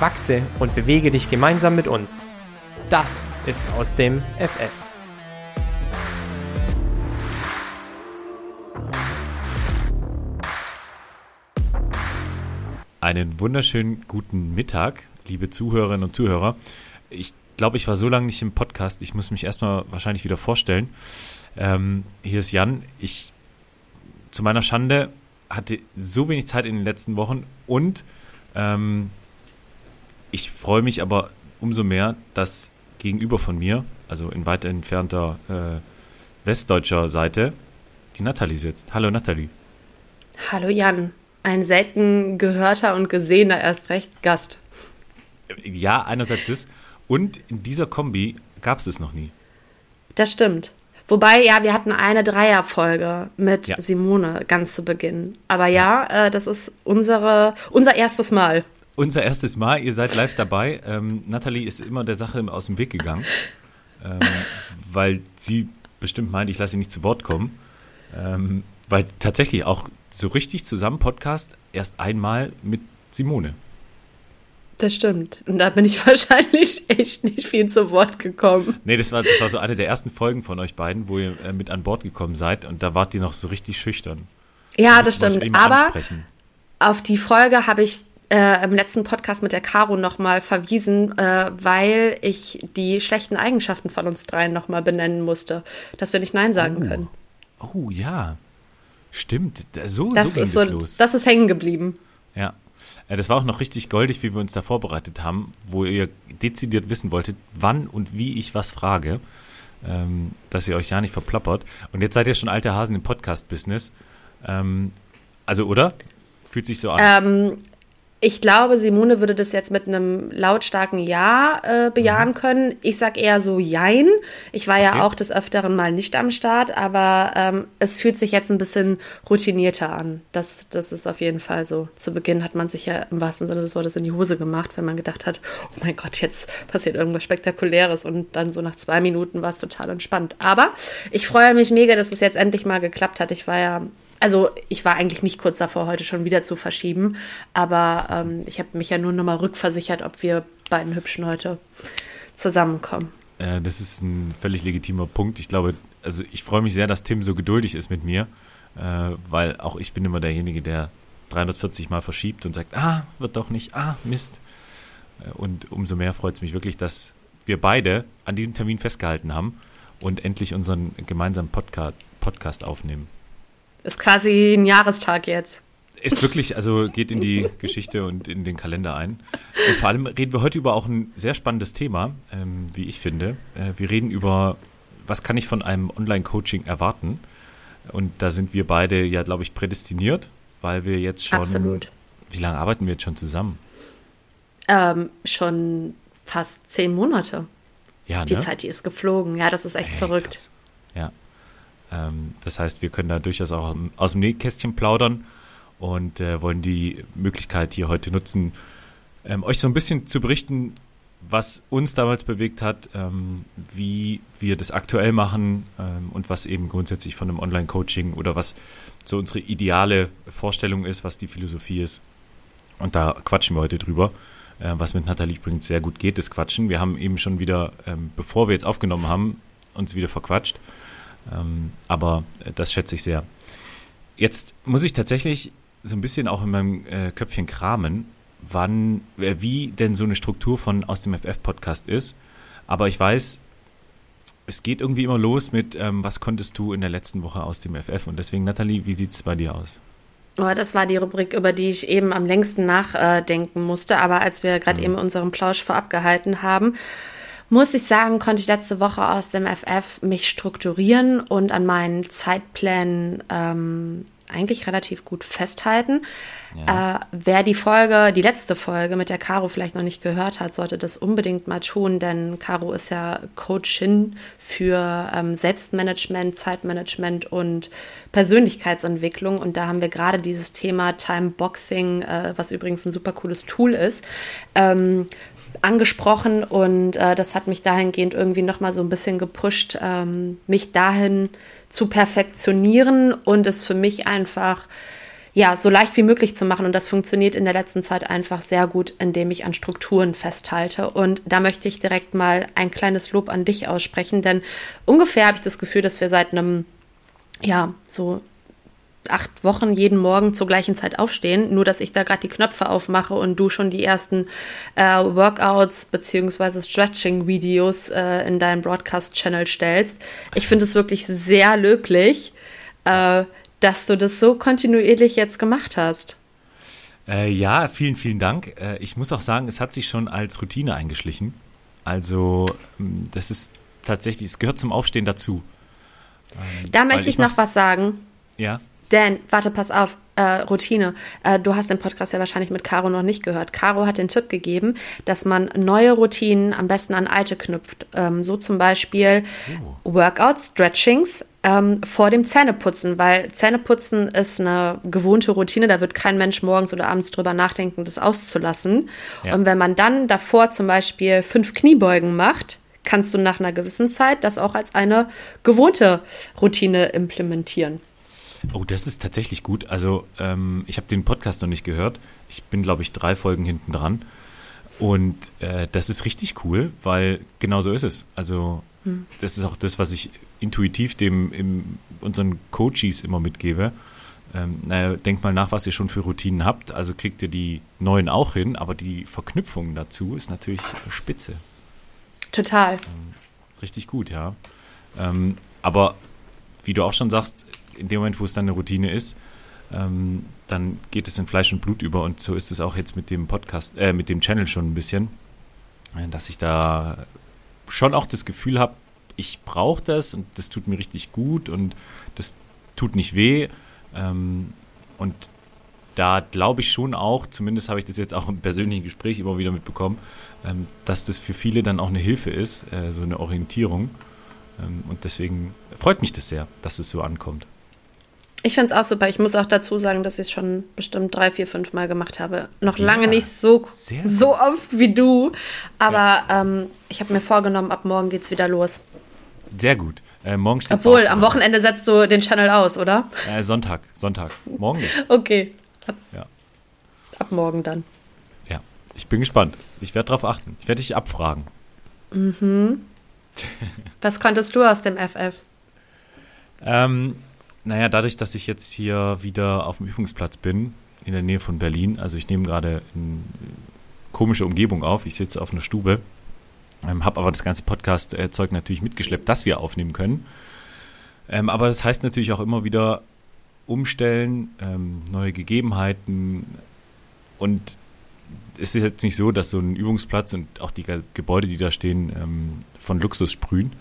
Wachse und bewege dich gemeinsam mit uns. Das ist aus dem FF. Einen wunderschönen guten Mittag, liebe Zuhörerinnen und Zuhörer. Ich glaube, ich war so lange nicht im Podcast. Ich muss mich erstmal wahrscheinlich wieder vorstellen. Ähm, hier ist Jan. Ich zu meiner Schande hatte so wenig Zeit in den letzten Wochen und ähm, ich freue mich aber umso mehr, dass gegenüber von mir, also in weit entfernter äh, westdeutscher Seite, die Nathalie sitzt. Hallo Nathalie. Hallo Jan ein selten gehörter und gesehener erst recht Gast. Ja, einerseits ist. Und in dieser Kombi gab es es noch nie. Das stimmt. Wobei, ja, wir hatten eine Dreierfolge mit ja. Simone ganz zu Beginn. Aber ja, ja äh, das ist unsere, unser erstes Mal. Unser erstes Mal, ihr seid live dabei. Ähm, Nathalie ist immer der Sache aus dem Weg gegangen, ähm, weil sie bestimmt meint, ich lasse sie nicht zu Wort kommen. Ähm, weil tatsächlich auch so richtig zusammen Podcast erst einmal mit Simone. Das stimmt. Und da bin ich wahrscheinlich echt nicht viel zu Wort gekommen. Nee, das war, das war so eine der ersten Folgen von euch beiden, wo ihr äh, mit an Bord gekommen seid und da wart ihr noch so richtig schüchtern. Ja, das stimmt. Aber ansprechen. auf die Folge habe ich äh, im letzten Podcast mit der Caro nochmal verwiesen, äh, weil ich die schlechten Eigenschaften von uns dreien nochmal benennen musste, dass wir nicht Nein sagen oh. können. Oh ja, Stimmt, so, das so ging ist so, los. Das ist hängen geblieben. Ja. Das war auch noch richtig goldig, wie wir uns da vorbereitet haben, wo ihr dezidiert wissen wolltet, wann und wie ich was frage, ähm, dass ihr euch ja nicht verplappert. Und jetzt seid ihr schon alte Hasen im Podcast-Business. Ähm, also, oder? Fühlt sich so an. Ähm, ich glaube, Simone würde das jetzt mit einem lautstarken Ja äh, bejahen mhm. können. Ich sag eher so Jein. Ich war okay. ja auch des Öfteren mal nicht am Start, aber ähm, es fühlt sich jetzt ein bisschen routinierter an. Das, das ist auf jeden Fall so. Zu Beginn hat man sich ja im wahrsten Sinne des Wortes in die Hose gemacht, wenn man gedacht hat, oh mein Gott, jetzt passiert irgendwas Spektakuläres. Und dann so nach zwei Minuten war es total entspannt. Aber ich freue mich mega, dass es jetzt endlich mal geklappt hat. Ich war ja also ich war eigentlich nicht kurz davor, heute schon wieder zu verschieben, aber ähm, ich habe mich ja nur nochmal rückversichert, ob wir beiden Hübschen heute zusammenkommen. Äh, das ist ein völlig legitimer Punkt. Ich glaube, also ich freue mich sehr, dass Tim so geduldig ist mit mir, äh, weil auch ich bin immer derjenige, der 340 Mal verschiebt und sagt, ah, wird doch nicht, ah, Mist. Äh, und umso mehr freut es mich wirklich, dass wir beide an diesem Termin festgehalten haben und endlich unseren gemeinsamen Podcast, Podcast aufnehmen. Ist quasi ein Jahrestag jetzt. Ist wirklich, also geht in die Geschichte und in den Kalender ein. Und vor allem reden wir heute über auch ein sehr spannendes Thema, ähm, wie ich finde. Äh, wir reden über, was kann ich von einem Online-Coaching erwarten? Und da sind wir beide ja, glaube ich, prädestiniert, weil wir jetzt schon. Absolut. Wie lange arbeiten wir jetzt schon zusammen? Ähm, schon fast zehn Monate. Ja, ne? Die Zeit, die ist geflogen. Ja, das ist echt hey, verrückt. Krass. Ja. Ähm, das heißt, wir können da durchaus auch aus dem Nähkästchen plaudern und äh, wollen die Möglichkeit hier heute nutzen, ähm, euch so ein bisschen zu berichten, was uns damals bewegt hat, ähm, wie wir das aktuell machen ähm, und was eben grundsätzlich von einem Online-Coaching oder was so unsere ideale Vorstellung ist, was die Philosophie ist. Und da quatschen wir heute drüber, äh, was mit Nathalie übrigens sehr gut geht, das Quatschen. Wir haben eben schon wieder, ähm, bevor wir jetzt aufgenommen haben, uns wieder verquatscht. Ähm, aber äh, das schätze ich sehr. Jetzt muss ich tatsächlich so ein bisschen auch in meinem äh, Köpfchen kramen, wann, äh, wie denn so eine Struktur von aus dem FF-Podcast ist. Aber ich weiß, es geht irgendwie immer los mit, ähm, was konntest du in der letzten Woche aus dem FF? Und deswegen, Nathalie, wie sieht es bei dir aus? Oh, das war die Rubrik, über die ich eben am längsten nachdenken musste. Aber als wir gerade mhm. eben unseren Plausch vorab gehalten haben, muss ich sagen, konnte ich letzte Woche aus dem FF mich strukturieren und an meinen Zeitplänen ähm, eigentlich relativ gut festhalten. Ja. Äh, wer die Folge, die letzte Folge mit der Caro vielleicht noch nicht gehört hat, sollte das unbedingt mal tun, denn Caro ist ja Coachin für ähm, Selbstmanagement, Zeitmanagement und Persönlichkeitsentwicklung. Und da haben wir gerade dieses Thema Timeboxing, äh, was übrigens ein super cooles Tool ist, ähm, angesprochen und äh, das hat mich dahingehend irgendwie nochmal so ein bisschen gepusht, ähm, mich dahin zu perfektionieren und es für mich einfach ja, so leicht wie möglich zu machen. Und das funktioniert in der letzten Zeit einfach sehr gut, indem ich an Strukturen festhalte. Und da möchte ich direkt mal ein kleines Lob an dich aussprechen, denn ungefähr habe ich das Gefühl, dass wir seit einem, ja, so acht Wochen jeden Morgen zur gleichen Zeit aufstehen, nur dass ich da gerade die Knöpfe aufmache und du schon die ersten äh, Workouts bzw. Stretching-Videos äh, in deinen Broadcast-Channel stellst. Ich finde es wirklich sehr löblich, äh, dass du das so kontinuierlich jetzt gemacht hast. Äh, ja, vielen, vielen Dank. Äh, ich muss auch sagen, es hat sich schon als Routine eingeschlichen. Also das ist tatsächlich, es gehört zum Aufstehen dazu. Ähm, da möchte ich, ich noch was sagen. Ja. Denn, warte, pass auf, äh, Routine. Äh, du hast den Podcast ja wahrscheinlich mit Caro noch nicht gehört. Caro hat den Tipp gegeben, dass man neue Routinen am besten an alte knüpft. Ähm, so zum Beispiel oh. Workouts, Stretchings ähm, vor dem Zähneputzen, weil Zähneputzen ist eine gewohnte Routine. Da wird kein Mensch morgens oder abends drüber nachdenken, das auszulassen. Ja. Und wenn man dann davor zum Beispiel fünf Kniebeugen macht, kannst du nach einer gewissen Zeit das auch als eine gewohnte Routine implementieren. Oh, das ist tatsächlich gut. Also ähm, ich habe den Podcast noch nicht gehört. Ich bin, glaube ich, drei Folgen hinten dran. Und äh, das ist richtig cool, weil genau so ist es. Also hm. das ist auch das, was ich intuitiv dem im, unseren Coaches immer mitgebe. Ähm, naja, denkt mal nach, was ihr schon für Routinen habt. Also kriegt ihr die neuen auch hin, aber die Verknüpfung dazu ist natürlich spitze. Total. Ähm, richtig gut, ja. Ähm, aber wie du auch schon sagst, in dem Moment, wo es dann eine Routine ist, ähm, dann geht es in Fleisch und Blut über und so ist es auch jetzt mit dem Podcast, äh, mit dem Channel schon ein bisschen, äh, dass ich da schon auch das Gefühl habe, ich brauche das und das tut mir richtig gut und das tut nicht weh. Ähm, und da glaube ich schon auch, zumindest habe ich das jetzt auch im persönlichen Gespräch immer wieder mitbekommen, ähm, dass das für viele dann auch eine Hilfe ist, äh, so eine Orientierung. Ähm, und deswegen freut mich das sehr, dass es so ankommt. Ich finde es auch super. Ich muss auch dazu sagen, dass ich es schon bestimmt drei, vier, fünf Mal gemacht habe. Noch ja, lange nicht so, so oft wie du. Aber ja. ähm, ich habe mir vorgenommen, ab morgen geht es wieder los. Sehr gut. Äh, morgen steht Obwohl, am Wochenende setzt du den Channel aus, oder? Äh, Sonntag, Sonntag. Morgen nicht. okay. Ab, ja. ab morgen dann. Ja, ich bin gespannt. Ich werde darauf achten. Ich werde dich abfragen. Mhm. Was konntest du aus dem FF? Ähm, naja, dadurch, dass ich jetzt hier wieder auf dem Übungsplatz bin, in der Nähe von Berlin, also ich nehme gerade eine komische Umgebung auf, ich sitze auf einer Stube, ähm, habe aber das ganze Podcast-Zeug natürlich mitgeschleppt, dass wir aufnehmen können. Ähm, aber das heißt natürlich auch immer wieder umstellen, ähm, neue Gegebenheiten und es ist jetzt nicht so, dass so ein Übungsplatz und auch die Gebäude, die da stehen, ähm, von Luxus sprühen.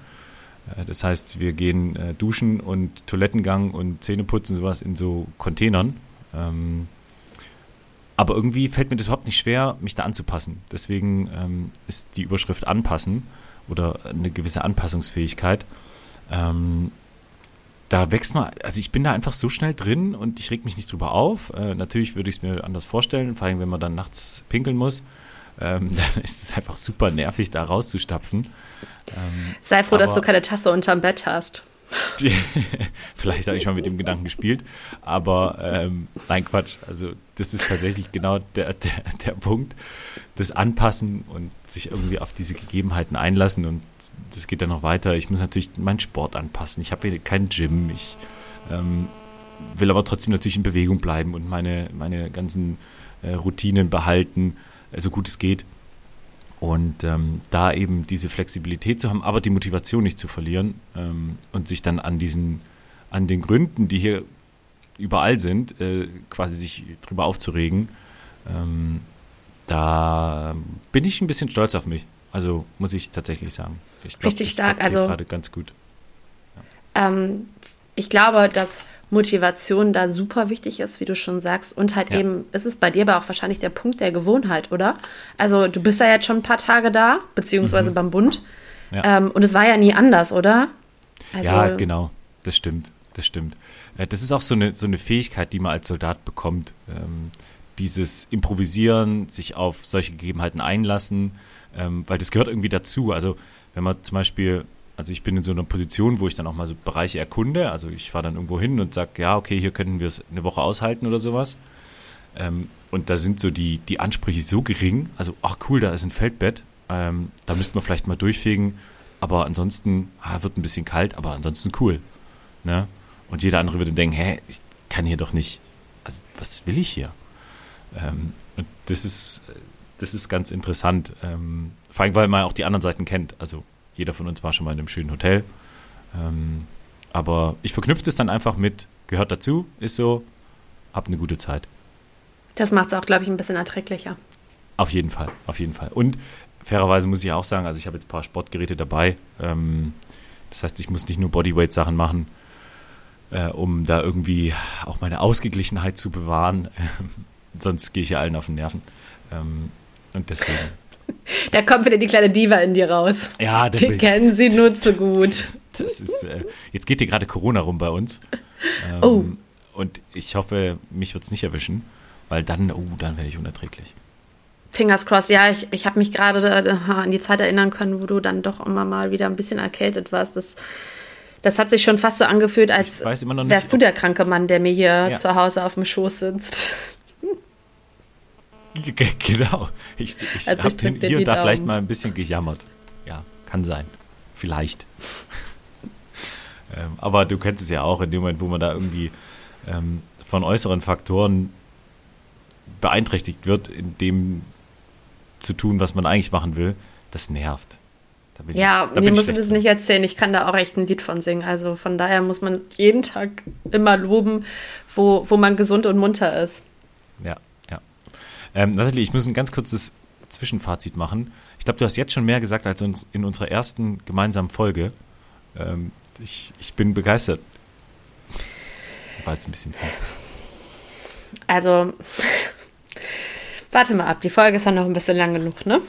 Äh, das heißt, wir gehen äh, duschen und Toilettengang und Zähneputzen sowas in so Containern. Ähm, aber irgendwie fällt mir das überhaupt nicht schwer, mich da anzupassen. Deswegen ähm, ist die Überschrift anpassen oder eine gewisse Anpassungsfähigkeit. Ähm, da wächst man, also ich bin da einfach so schnell drin und ich reg mich nicht drüber auf. Äh, natürlich würde ich es mir anders vorstellen, vor allem wenn man dann nachts pinkeln muss. Ähm, dann ist es einfach super nervig, da rauszustapfen. Ähm, Sei froh, dass du keine Tasse unterm Bett hast. Vielleicht habe ich mal mit dem Gedanken gespielt, aber ähm, nein, Quatsch. Also das ist tatsächlich genau der, der, der Punkt, das Anpassen und sich irgendwie auf diese Gegebenheiten einlassen und das geht dann noch weiter. Ich muss natürlich meinen Sport anpassen. Ich habe hier kein Gym. Ich ähm, will aber trotzdem natürlich in Bewegung bleiben und meine, meine ganzen äh, Routinen behalten, so gut es geht. Und ähm, da eben diese Flexibilität zu haben, aber die Motivation nicht zu verlieren ähm, und sich dann an diesen, an den Gründen, die hier überall sind, äh, quasi sich drüber aufzuregen, ähm, da bin ich ein bisschen stolz auf mich. Also muss ich tatsächlich sagen. Ich glaub, Richtig stark. Also gerade ganz gut. Ja. Ähm, ich glaube, dass Motivation da super wichtig ist, wie du schon sagst. Und halt ja. eben, ist es bei dir aber auch wahrscheinlich der Punkt der Gewohnheit, oder? Also du bist ja jetzt schon ein paar Tage da, beziehungsweise mhm. beim Bund. Ja. Ähm, und es war ja nie anders, oder? Also, ja, genau. Das stimmt. Das stimmt. Äh, das ist auch so eine, so eine Fähigkeit, die man als Soldat bekommt. Ähm, dieses Improvisieren, sich auf solche Gegebenheiten einlassen, ähm, weil das gehört irgendwie dazu. Also wenn man zum Beispiel also ich bin in so einer Position, wo ich dann auch mal so Bereiche erkunde. Also ich fahre dann irgendwo hin und sage, ja, okay, hier könnten wir es eine Woche aushalten oder sowas. Ähm, und da sind so die, die Ansprüche so gering. Also, ach cool, da ist ein Feldbett. Ähm, da müssten wir vielleicht mal durchfegen. Aber ansonsten, ah, wird ein bisschen kalt, aber ansonsten cool. Ne? Und jeder andere würde denken, hä, ich kann hier doch nicht, also was will ich hier? Ähm, und das ist, das ist ganz interessant. Ähm, vor allem, weil man auch die anderen Seiten kennt. Also jeder von uns war schon mal in einem schönen Hotel. Ähm, aber ich verknüpfe es dann einfach mit, gehört dazu, ist so, hab eine gute Zeit. Das macht es auch, glaube ich, ein bisschen erträglicher. Auf jeden Fall, auf jeden Fall. Und fairerweise muss ich auch sagen, also ich habe jetzt ein paar Sportgeräte dabei. Ähm, das heißt, ich muss nicht nur Bodyweight-Sachen machen, äh, um da irgendwie auch meine Ausgeglichenheit zu bewahren. Sonst gehe ich ja allen auf den Nerven. Ähm, und deswegen Da kommt wieder die kleine Diva in dir raus. Ja, wir kennen sie nur zu gut. Das ist, äh, jetzt geht hier gerade Corona rum bei uns. Ähm, oh. Und ich hoffe, mich wird es nicht erwischen, weil dann, oh, dann werde ich unerträglich. Fingers crossed, ja, ich, ich habe mich gerade äh, an die Zeit erinnern können, wo du dann doch immer mal wieder ein bisschen erkältet warst. Das, das hat sich schon fast so angefühlt, als wärst du der kranke Mann, der mir hier ja. zu Hause auf dem Schoß sitzt. Genau. Ich, ich also habe hier und da Daumen. vielleicht mal ein bisschen gejammert. Ja, kann sein. Vielleicht. ähm, aber du kennst es ja auch in dem Moment, wo man da irgendwie ähm, von äußeren Faktoren beeinträchtigt wird, in dem zu tun, was man eigentlich machen will, das nervt. Ja, ich, mir musst du das nicht erzählen. Ich kann da auch echt ein Lied von singen. Also von daher muss man jeden Tag immer loben, wo, wo man gesund und munter ist. Ja, ähm, Nathalie, ich muss ein ganz kurzes Zwischenfazit machen. Ich glaube, du hast jetzt schon mehr gesagt als in unserer ersten gemeinsamen Folge. Ähm, ich, ich bin begeistert. War jetzt ein bisschen fies. Also, warte mal ab. Die Folge ist ja noch ein bisschen lang genug, ne?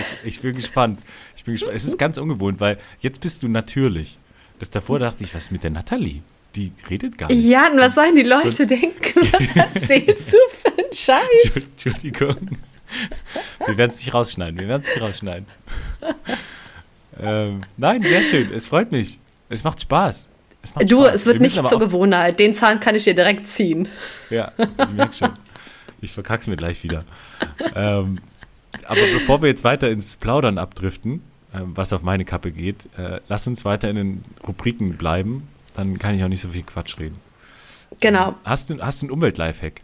Ich, ich bin gespannt. Ich bin gespannt. Es ist ganz ungewohnt, weil jetzt bist du natürlich. Das davor dachte ich, was ist mit der Nathalie? Die redet gar nicht. Ja, und was sollen die Leute Sonst denken? Was erzählst du für einen Scheiß? Entschuldigung. Wir werden es nicht rausschneiden. Wir werden es nicht rausschneiden. ähm, nein, sehr schön. Es freut mich. Es macht Spaß. Es macht du, Spaß. es wird nicht zur Gewohnheit. Den Zahn kann ich dir direkt ziehen. Ja, ich merke schon. Ich verkack's mir gleich wieder. Ähm, aber bevor wir jetzt weiter ins Plaudern abdriften, äh, was auf meine Kappe geht, äh, lass uns weiter in den Rubriken bleiben dann kann ich auch nicht so viel Quatsch reden. Genau. Hast du, hast du einen Umwelt-Lifehack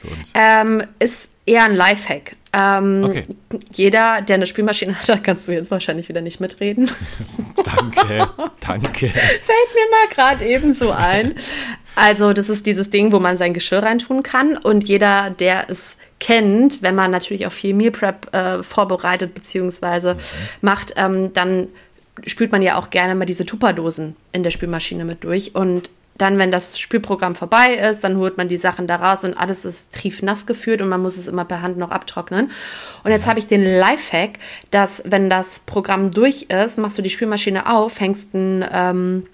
für uns? Ähm, ist eher ein Lifehack. Ähm, okay. Jeder, der eine Spülmaschine hat, da kannst du jetzt wahrscheinlich wieder nicht mitreden. danke, danke. Fällt mir mal gerade ebenso ein. Also, das ist dieses Ding, wo man sein Geschirr reintun kann. Und jeder, der es kennt, wenn man natürlich auch viel Meal Prep äh, vorbereitet bzw. Mhm. macht, ähm, dann spült man ja auch gerne mal diese Tupperdosen in der Spülmaschine mit durch. Und dann, wenn das Spülprogramm vorbei ist, dann holt man die Sachen da raus und alles ist triefnass geführt und man muss es immer per Hand noch abtrocknen. Und jetzt ja. habe ich den Lifehack, dass wenn das Programm durch ist, machst du die Spülmaschine auf, hängst ein ähm,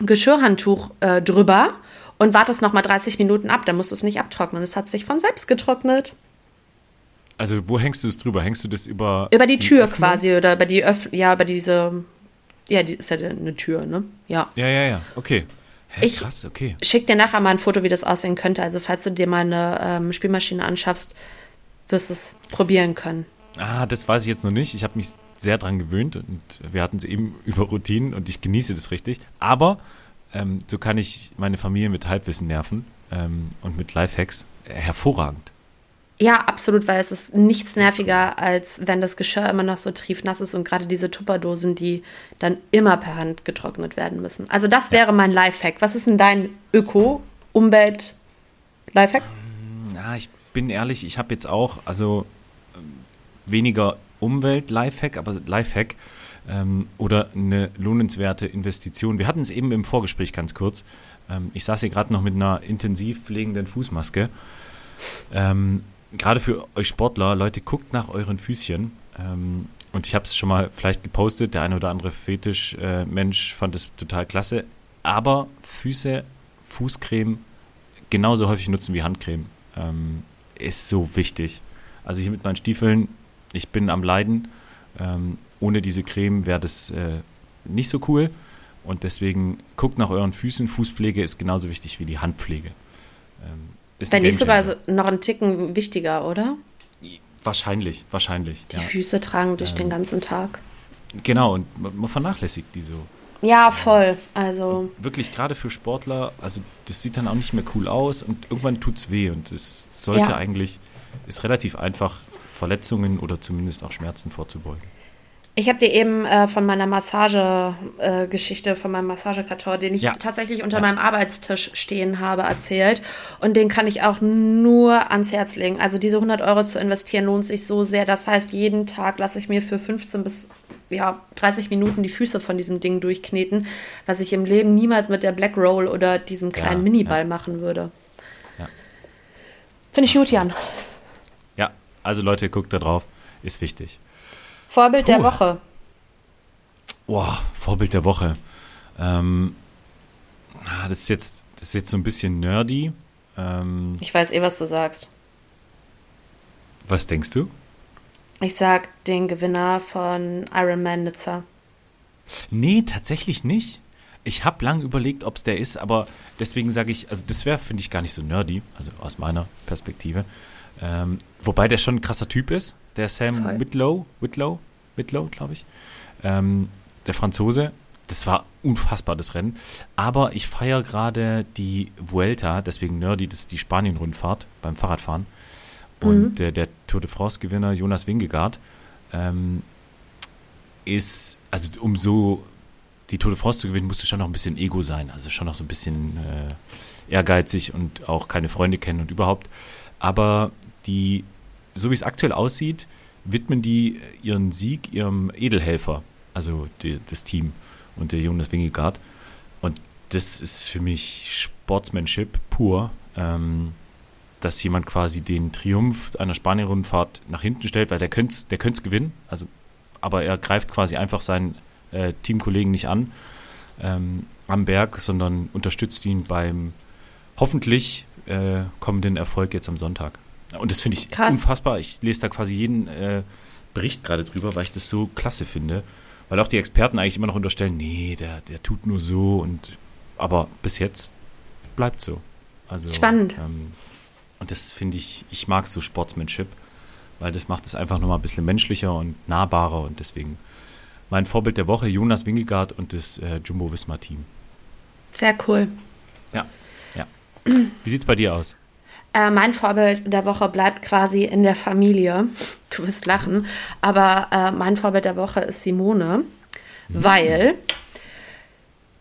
Geschirrhandtuch äh, drüber und wartest nochmal 30 Minuten ab. Dann musst du es nicht abtrocknen. Es hat sich von selbst getrocknet. Also wo hängst du es drüber? Hängst du das über über die, Tür Öffnung? quasi oder über die Öff ja über diese ja, die ist ja eine Tür, ne? Ja. Ja, ja, ja. Okay. Hä, ich krass, okay. Schick dir nachher mal ein Foto, wie das aussehen könnte. Also, falls du dir mal eine ähm, Spielmaschine anschaffst, wirst du es probieren können. Ah, das weiß ich jetzt noch nicht. Ich habe mich sehr dran gewöhnt und wir hatten es eben über Routinen und ich genieße das richtig. Aber ähm, so kann ich meine Familie mit Halbwissen nerven ähm, und mit Lifehacks hervorragend. Ja, absolut, weil es ist nichts nerviger, als wenn das Geschirr immer noch so triefnass ist und gerade diese Tupperdosen, die dann immer per Hand getrocknet werden müssen. Also das ja. wäre mein Lifehack. Was ist denn dein Öko, Umwelt, Lifehack? Ähm, ja, ich bin ehrlich, ich habe jetzt auch, also ähm, weniger Umwelt-Lifehack, aber Lifehack. ähm, oder eine lohnenswerte Investition. Wir hatten es eben im Vorgespräch ganz kurz. Ähm, ich saß hier gerade noch mit einer intensiv pflegenden Fußmaske. Ähm, gerade für euch Sportler, Leute, guckt nach euren Füßchen. Ähm, und ich habe es schon mal vielleicht gepostet, der eine oder andere Fetisch-Mensch äh, fand es total klasse. Aber Füße, Fußcreme genauso häufig nutzen wie Handcreme ähm, ist so wichtig. Also hier mit meinen Stiefeln, ich bin am Leiden. Ähm, ohne diese Creme wäre das äh, nicht so cool. Und deswegen guckt nach euren Füßen. Fußpflege ist genauso wichtig wie die Handpflege. Ähm, Wenn nicht sogar noch ein Ticken wichtiger, oder? Wahrscheinlich, wahrscheinlich. Die ja. Füße tragen durch ähm, den ganzen Tag. Genau, und man vernachlässigt die so. Ja, voll. Also. Und wirklich gerade für Sportler, also das sieht dann auch nicht mehr cool aus und irgendwann tut es weh und es sollte ja. eigentlich, ist relativ einfach, Verletzungen oder zumindest auch Schmerzen vorzubeugen. Ich habe dir eben äh, von meiner Massagegeschichte, äh, von meinem Massagekarton, den ich ja. tatsächlich unter ja. meinem Arbeitstisch stehen habe, erzählt. Und den kann ich auch nur ans Herz legen. Also diese 100 Euro zu investieren lohnt sich so sehr. Das heißt, jeden Tag lasse ich mir für 15 bis ja, 30 Minuten die Füße von diesem Ding durchkneten, was ich im Leben niemals mit der Black Roll oder diesem kleinen ja, Miniball machen würde. Finde ich gut, Jan. Ja, also Leute, guckt da drauf. Ist wichtig. Vorbild Puh. der Woche. Boah, Vorbild der Woche. Ähm, ah, das, ist jetzt, das ist jetzt so ein bisschen nerdy. Ähm, ich weiß eh, was du sagst. Was denkst du? Ich sag den Gewinner von Ironman Nizza. Nee, tatsächlich nicht. Ich habe lang überlegt, ob es der ist, aber deswegen sage ich, also das wäre, finde ich, gar nicht so nerdy, also aus meiner Perspektive. Ähm, wobei der schon ein krasser Typ ist, der Sam Voll. Whitlow, Whitlow, Whitlow, glaube ich. Ähm, der Franzose. Das war unfassbar, das Rennen. Aber ich feiere gerade die Vuelta, deswegen Nerdy, das ist die Spanien-Rundfahrt beim Fahrradfahren. Und mhm. der, der Tour de France-Gewinner Jonas Wingegaard ähm, ist, also um so die Tour de France zu gewinnen, musst du schon noch ein bisschen Ego sein. Also schon noch so ein bisschen äh, ehrgeizig und auch keine Freunde kennen und überhaupt. Aber die, so wie es aktuell aussieht, widmen die ihren Sieg ihrem Edelhelfer, also die, das Team und der Jonas Wingegaard. Und das ist für mich Sportsmanship pur, ähm, dass jemand quasi den Triumph einer Spanien-Rundfahrt nach hinten stellt, weil der könnte der es gewinnen, also, aber er greift quasi einfach seinen äh, Teamkollegen nicht an ähm, am Berg, sondern unterstützt ihn beim hoffentlich äh, kommenden Erfolg jetzt am Sonntag. Und das finde ich Krass. unfassbar. Ich lese da quasi jeden äh, Bericht gerade drüber, weil ich das so klasse finde. Weil auch die Experten eigentlich immer noch unterstellen, nee, der, der tut nur so und aber bis jetzt bleibt so. Also, Spannend. Ähm, und das finde ich, ich mag so Sportsmanship, weil das macht es einfach nochmal ein bisschen menschlicher und nahbarer und deswegen mein Vorbild der Woche, Jonas Wingegaard und das äh, Jumbo-Visma-Team. Sehr cool. Ja, ja. Wie sieht es bei dir aus? Äh, mein Vorbild der Woche bleibt quasi in der Familie. Du wirst lachen. Aber äh, mein Vorbild der Woche ist Simone, weil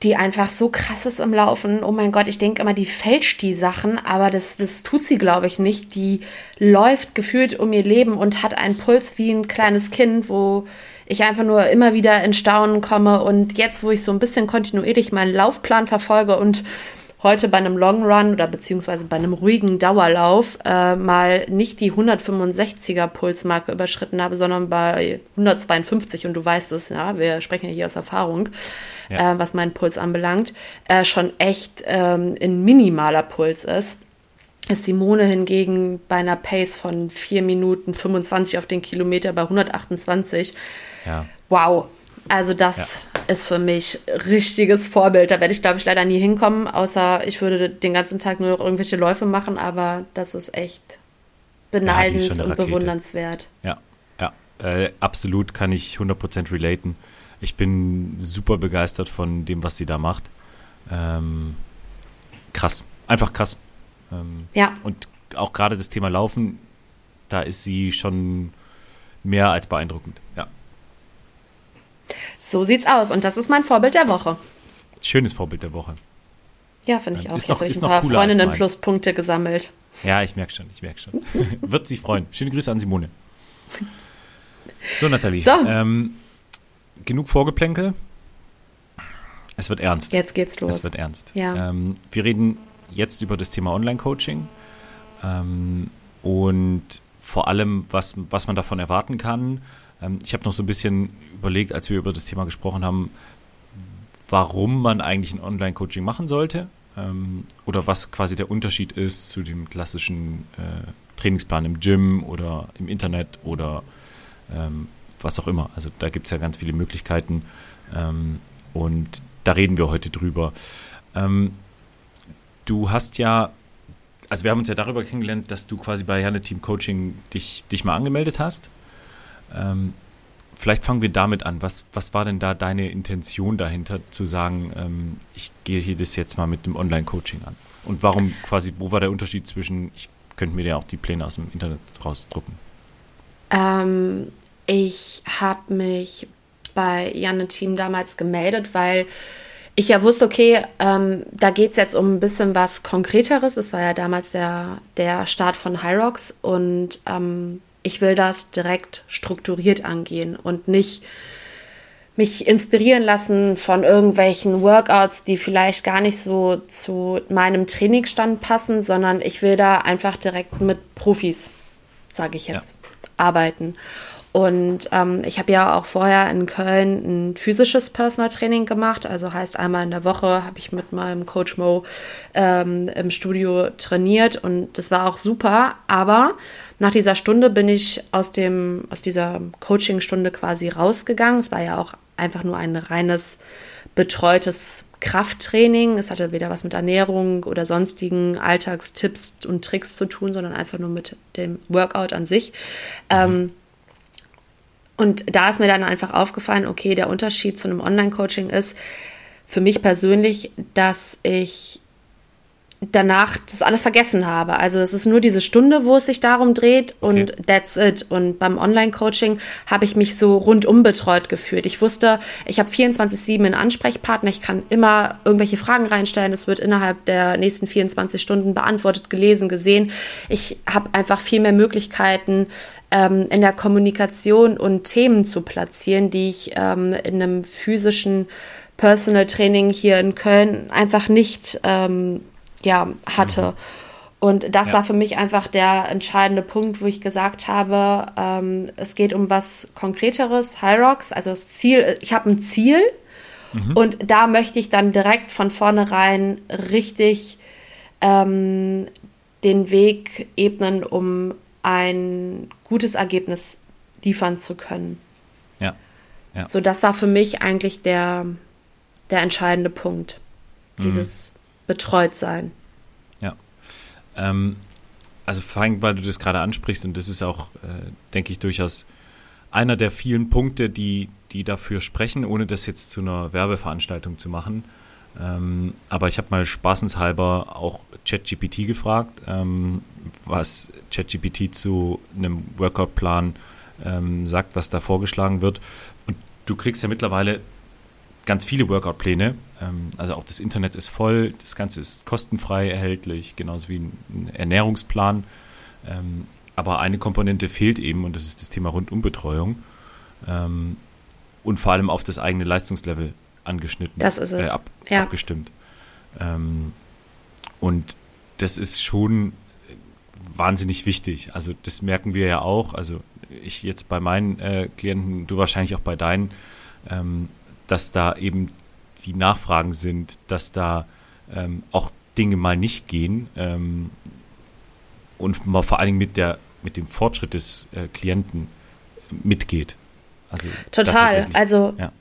die einfach so krass ist im Laufen. Oh mein Gott, ich denke immer, die fälscht die Sachen, aber das, das tut sie, glaube ich, nicht. Die läuft gefühlt um ihr Leben und hat einen Puls wie ein kleines Kind, wo ich einfach nur immer wieder in Staunen komme. Und jetzt, wo ich so ein bisschen kontinuierlich meinen Laufplan verfolge und heute bei einem Long Run oder beziehungsweise bei einem ruhigen Dauerlauf äh, mal nicht die 165er Pulsmarke überschritten habe, sondern bei 152 und du weißt es, ja, wir sprechen ja hier aus Erfahrung, ja. äh, was meinen Puls anbelangt, äh, schon echt ähm, ein minimaler Puls ist. Ist Simone hingegen bei einer Pace von 4 Minuten 25 auf den Kilometer bei 128. Ja. Wow, also das ja. ist für mich richtiges Vorbild. Da werde ich, glaube ich, leider nie hinkommen, außer ich würde den ganzen Tag nur noch irgendwelche Läufe machen, aber das ist echt beneidens ja, und bewundernswert. Ja, ja, äh, absolut kann ich 100% relaten. Ich bin super begeistert von dem, was sie da macht. Ähm, krass, einfach krass. Ähm, ja. Und auch gerade das Thema Laufen, da ist sie schon mehr als beeindruckend. Ja. So sieht's aus. Und das ist mein Vorbild der Woche. Schönes Vorbild der Woche. Ja, finde ich auch. Ist Jetzt noch, habe ich ein paar Freundinnen Pluspunkte gesammelt. Ja, ich merke schon, ich merke schon. Wird sich freuen. Schöne Grüße an Simone. So, Nathalie. So. Ähm, genug Vorgeplänkel. Es wird ernst. Jetzt geht's los. Es wird ernst. Ja. Ähm, wir reden jetzt über das Thema Online-Coaching ähm, und vor allem, was, was man davon erwarten kann. Ähm, ich habe noch so ein bisschen überlegt, als wir über das Thema gesprochen haben, warum man eigentlich ein Online-Coaching machen sollte ähm, oder was quasi der Unterschied ist zu dem klassischen äh, Trainingsplan im Gym oder im Internet oder ähm, was auch immer. Also da gibt es ja ganz viele Möglichkeiten ähm, und da reden wir heute drüber. Ähm, du hast ja, also wir haben uns ja darüber kennengelernt, dass du quasi bei Janne Team Coaching dich, dich mal angemeldet hast. Ähm, vielleicht fangen wir damit an. Was, was war denn da deine Intention dahinter, zu sagen, ähm, ich gehe hier das jetzt mal mit dem Online-Coaching an? Und warum quasi, wo war der Unterschied zwischen, ich könnte mir ja auch die Pläne aus dem Internet rausdrucken? Ähm, ich habe mich bei Janne Team damals gemeldet, weil ich ja wusste, okay, ähm, da geht es jetzt um ein bisschen was Konkreteres. Es war ja damals der, der Start von Hyrox und ähm, ich will das direkt strukturiert angehen und nicht mich inspirieren lassen von irgendwelchen Workouts, die vielleicht gar nicht so zu meinem Trainingsstand passen, sondern ich will da einfach direkt mit Profis, sage ich jetzt, ja. arbeiten. Und ähm, ich habe ja auch vorher in Köln ein physisches Personal Training gemacht. Also heißt, einmal in der Woche habe ich mit meinem Coach Mo ähm, im Studio trainiert und das war auch super. Aber nach dieser Stunde bin ich aus, dem, aus dieser Coaching-Stunde quasi rausgegangen. Es war ja auch einfach nur ein reines betreutes Krafttraining. Es hatte weder was mit Ernährung oder sonstigen Alltagstipps und Tricks zu tun, sondern einfach nur mit dem Workout an sich. Ähm, und da ist mir dann einfach aufgefallen, okay, der Unterschied zu einem Online-Coaching ist für mich persönlich, dass ich danach das alles vergessen habe. Also es ist nur diese Stunde, wo es sich darum dreht und okay. that's it. Und beim Online-Coaching habe ich mich so rundum betreut gefühlt. Ich wusste, ich habe 24-7 einen Ansprechpartner, ich kann immer irgendwelche Fragen reinstellen, es wird innerhalb der nächsten 24 Stunden beantwortet, gelesen, gesehen. Ich habe einfach viel mehr Möglichkeiten, ähm, in der Kommunikation und Themen zu platzieren, die ich ähm, in einem physischen Personal Training hier in Köln einfach nicht ähm, ja, hatte. Mhm. Und das ja. war für mich einfach der entscheidende Punkt, wo ich gesagt habe, ähm, es geht um was Konkreteres, High Rocks, also das Ziel, ich habe ein Ziel mhm. und da möchte ich dann direkt von vornherein richtig ähm, den Weg ebnen, um ein gutes Ergebnis liefern zu können. Ja. ja. So, das war für mich eigentlich der, der entscheidende Punkt. Mhm. Dieses betreut sein. Ja. Ähm, also vor allem, weil du das gerade ansprichst und das ist auch, äh, denke ich, durchaus einer der vielen Punkte, die, die dafür sprechen, ohne das jetzt zu einer Werbeveranstaltung zu machen. Ähm, aber ich habe mal spaßenshalber auch ChatGPT gefragt, ähm, was ChatGPT zu einem Workout-Plan ähm, sagt, was da vorgeschlagen wird. Und du kriegst ja mittlerweile ganz viele Workout-Pläne. Ähm, also auch das Internet ist voll, das Ganze ist kostenfrei erhältlich, genauso wie ein Ernährungsplan. Ähm, aber eine Komponente fehlt eben und das ist das Thema Rundumbetreuung ähm, und vor allem auf das eigene Leistungslevel angeschnitten, das ist es. Äh, ab, ja. abgestimmt. und das ist schon wahnsinnig wichtig. Also das merken wir ja auch. Also ich jetzt bei meinen äh, Klienten, du wahrscheinlich auch bei deinen. Ähm, dass da eben die Nachfragen sind, dass da ähm, auch Dinge mal nicht gehen ähm, und man vor allen Dingen mit, der, mit dem Fortschritt des äh, Klienten mitgeht. Also Total. Also ja.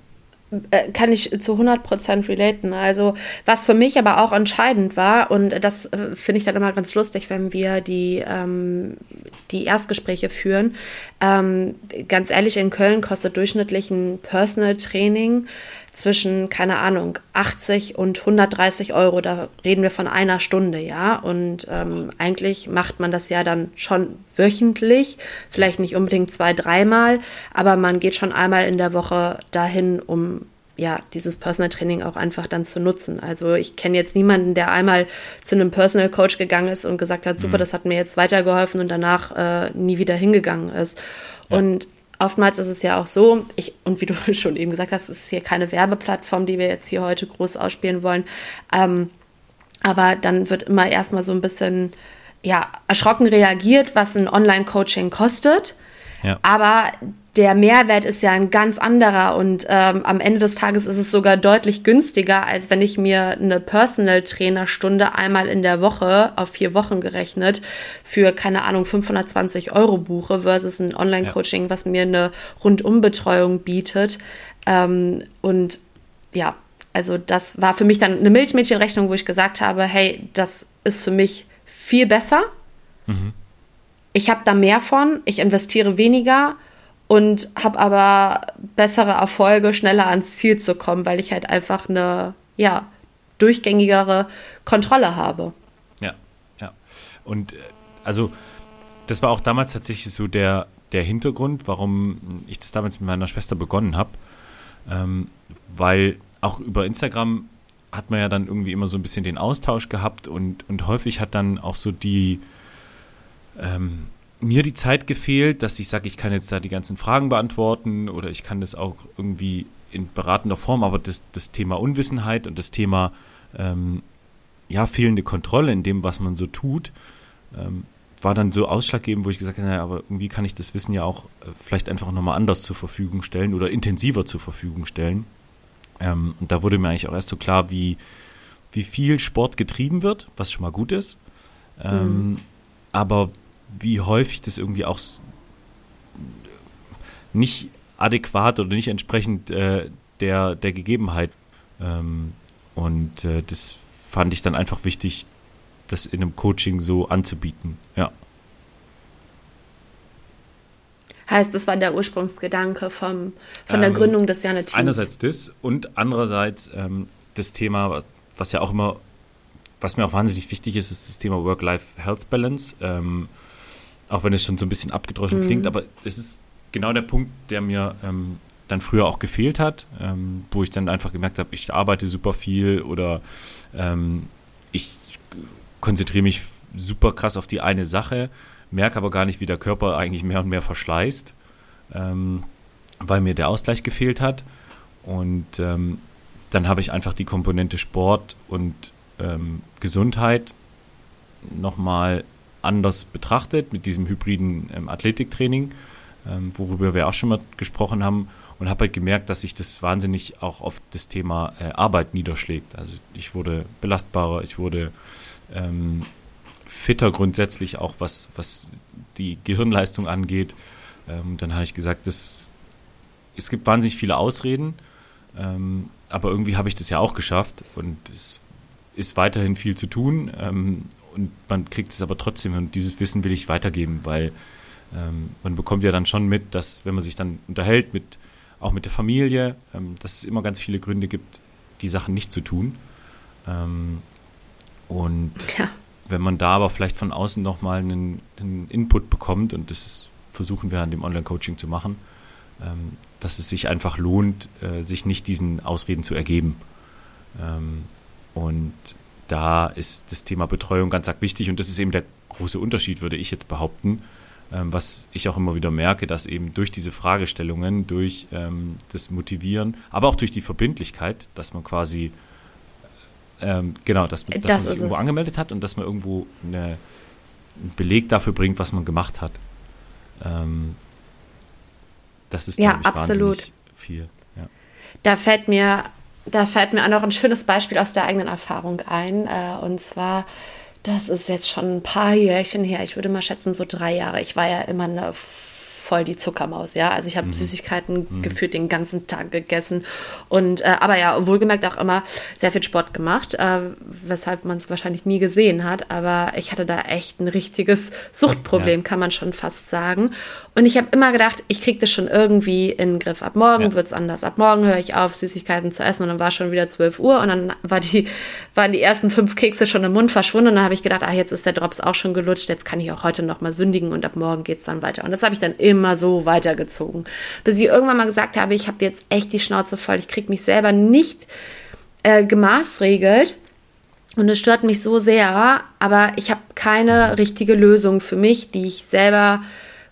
Äh, kann ich zu 100% relaten. Also was für mich aber auch entscheidend war, und das äh, finde ich dann immer ganz lustig, wenn wir die, ähm, die Erstgespräche führen. Ähm, ganz ehrlich, in Köln kostet durchschnittlich ein Personal Training zwischen, keine Ahnung, 80 und 130 Euro. Da reden wir von einer Stunde, ja. Und ähm, eigentlich macht man das ja dann schon wöchentlich, vielleicht nicht unbedingt zwei, dreimal, aber man geht schon einmal in der Woche dahin, um ja, dieses Personal Training auch einfach dann zu nutzen. Also ich kenne jetzt niemanden, der einmal zu einem Personal Coach gegangen ist und gesagt hat, super, mhm. das hat mir jetzt weitergeholfen und danach äh, nie wieder hingegangen ist. Ja. Und oftmals ist es ja auch so, ich, und wie du schon eben gesagt hast, es ist hier keine Werbeplattform, die wir jetzt hier heute groß ausspielen wollen. Ähm, aber dann wird immer erstmal so ein bisschen ja, erschrocken reagiert, was ein Online-Coaching kostet. Ja. Aber der Mehrwert ist ja ein ganz anderer und ähm, am Ende des Tages ist es sogar deutlich günstiger, als wenn ich mir eine Personal Trainer Stunde einmal in der Woche auf vier Wochen gerechnet für keine Ahnung 520 Euro buche versus ein Online Coaching, ja. was mir eine Rundumbetreuung bietet ähm, und ja, also das war für mich dann eine Milchmädchenrechnung, wo ich gesagt habe, hey, das ist für mich viel besser. Mhm. Ich habe da mehr von, ich investiere weniger und habe aber bessere Erfolge, schneller ans Ziel zu kommen, weil ich halt einfach eine ja, durchgängigere Kontrolle habe. Ja, ja. Und äh, also das war auch damals tatsächlich so der, der Hintergrund, warum ich das damals mit meiner Schwester begonnen habe. Ähm, weil auch über Instagram hat man ja dann irgendwie immer so ein bisschen den Austausch gehabt und, und häufig hat dann auch so die ähm, mir die Zeit gefehlt, dass ich sage, ich kann jetzt da die ganzen Fragen beantworten oder ich kann das auch irgendwie in beratender Form, aber das, das Thema Unwissenheit und das Thema ähm, ja, fehlende Kontrolle in dem, was man so tut, ähm, war dann so ausschlaggebend, wo ich gesagt habe, naja, aber irgendwie kann ich das Wissen ja auch äh, vielleicht einfach nochmal anders zur Verfügung stellen oder intensiver zur Verfügung stellen. Ähm, und da wurde mir eigentlich auch erst so klar, wie, wie viel Sport getrieben wird, was schon mal gut ist. Ähm, mhm. Aber wie häufig das irgendwie auch nicht adäquat oder nicht entsprechend äh, der, der Gegebenheit. Ähm, und äh, das fand ich dann einfach wichtig, das in einem Coaching so anzubieten. Ja. Heißt, das war der Ursprungsgedanke vom, von der ähm, Gründung des Janet-Teams. Einerseits das und andererseits ähm, das Thema, was, was, ja auch immer, was mir auch wahnsinnig wichtig ist, ist das Thema Work-Life-Health-Balance. Ähm, auch wenn es schon so ein bisschen abgedroschen mhm. klingt, aber das ist genau der Punkt, der mir ähm, dann früher auch gefehlt hat, ähm, wo ich dann einfach gemerkt habe, ich arbeite super viel oder ähm, ich konzentriere mich super krass auf die eine Sache merke aber gar nicht, wie der Körper eigentlich mehr und mehr verschleißt, ähm, weil mir der Ausgleich gefehlt hat. Und ähm, dann habe ich einfach die Komponente Sport und ähm, Gesundheit nochmal anders betrachtet mit diesem hybriden ähm, Athletiktraining, ähm, worüber wir auch schon mal gesprochen haben und habe halt gemerkt, dass sich das wahnsinnig auch auf das Thema äh, Arbeit niederschlägt. Also ich wurde belastbarer, ich wurde ähm, fitter grundsätzlich auch, was, was die Gehirnleistung angeht. Ähm, dann habe ich gesagt, das, es gibt wahnsinnig viele Ausreden, ähm, aber irgendwie habe ich das ja auch geschafft und es ist weiterhin viel zu tun ähm, und man kriegt es aber trotzdem und dieses Wissen will ich weitergeben, weil ähm, man bekommt ja dann schon mit, dass wenn man sich dann unterhält, mit, auch mit der Familie, ähm, dass es immer ganz viele Gründe gibt, die Sachen nicht zu tun. Ähm, und ja wenn man da aber vielleicht von außen nochmal einen, einen Input bekommt, und das versuchen wir an dem Online-Coaching zu machen, ähm, dass es sich einfach lohnt, äh, sich nicht diesen Ausreden zu ergeben. Ähm, und da ist das Thema Betreuung ganz arg wichtig und das ist eben der große Unterschied, würde ich jetzt behaupten, ähm, was ich auch immer wieder merke, dass eben durch diese Fragestellungen, durch ähm, das Motivieren, aber auch durch die Verbindlichkeit, dass man quasi ähm, genau, dass, dass das man sich irgendwo es. angemeldet hat und dass man irgendwo eine, einen Beleg dafür bringt, was man gemacht hat. Das ist, ja, absolut. viel. Ja. Da fällt mir, da fällt mir auch noch ein schönes Beispiel aus der eigenen Erfahrung ein. Äh, und zwar, das ist jetzt schon ein paar Jährchen her. Ich würde mal schätzen, so drei Jahre. Ich war ja immer eine voll die Zuckermaus, ja. Also ich habe mhm. Süßigkeiten mhm. gefühlt den ganzen Tag gegessen und äh, aber ja, wohlgemerkt auch immer sehr viel Sport gemacht, äh, weshalb man es wahrscheinlich nie gesehen hat. Aber ich hatte da echt ein richtiges Suchtproblem, ja. kann man schon fast sagen. Und ich habe immer gedacht, ich kriege das schon irgendwie in den Griff. Ab morgen ja. wird es anders. Ab morgen höre ich auf, Süßigkeiten zu essen und dann war schon wieder 12 Uhr und dann war die, waren die ersten fünf Kekse schon im Mund verschwunden und dann habe ich gedacht, ah, jetzt ist der Drops auch schon gelutscht, jetzt kann ich auch heute noch mal sündigen und ab morgen geht es dann weiter. Und das habe ich dann immer immer so weitergezogen. Bis ich irgendwann mal gesagt habe, ich habe jetzt echt die Schnauze voll, ich kriege mich selber nicht äh, gemaßregelt. Und es stört mich so sehr, aber ich habe keine richtige Lösung für mich, die ich selber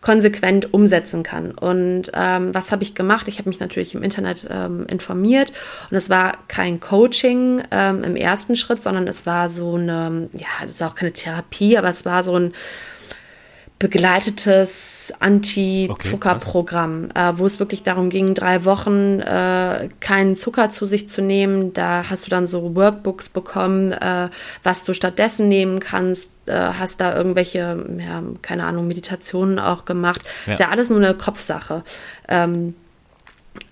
konsequent umsetzen kann. Und ähm, was habe ich gemacht? Ich habe mich natürlich im Internet ähm, informiert und es war kein Coaching ähm, im ersten Schritt, sondern es war so eine, ja, das ist auch keine Therapie, aber es war so ein begleitetes Anti-Zucker-Programm, okay, äh, wo es wirklich darum ging, drei Wochen äh, keinen Zucker zu sich zu nehmen. Da hast du dann so Workbooks bekommen, äh, was du stattdessen nehmen kannst. Äh, hast da irgendwelche, ja, keine Ahnung, Meditationen auch gemacht. Ja. Ist ja alles nur eine Kopfsache. Ähm,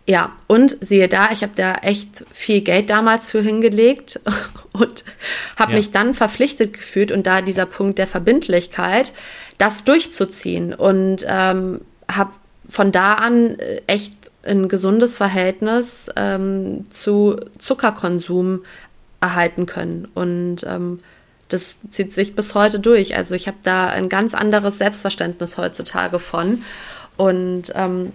ja, und siehe da, ich habe da echt viel Geld damals für hingelegt und habe ja. mich dann verpflichtet gefühlt und da dieser Punkt der Verbindlichkeit, das durchzuziehen und ähm, habe von da an äh, echt ein gesundes Verhältnis ähm, zu Zuckerkonsum erhalten können und ähm, das zieht sich bis heute durch. Also ich habe da ein ganz anderes Selbstverständnis heutzutage von und ähm,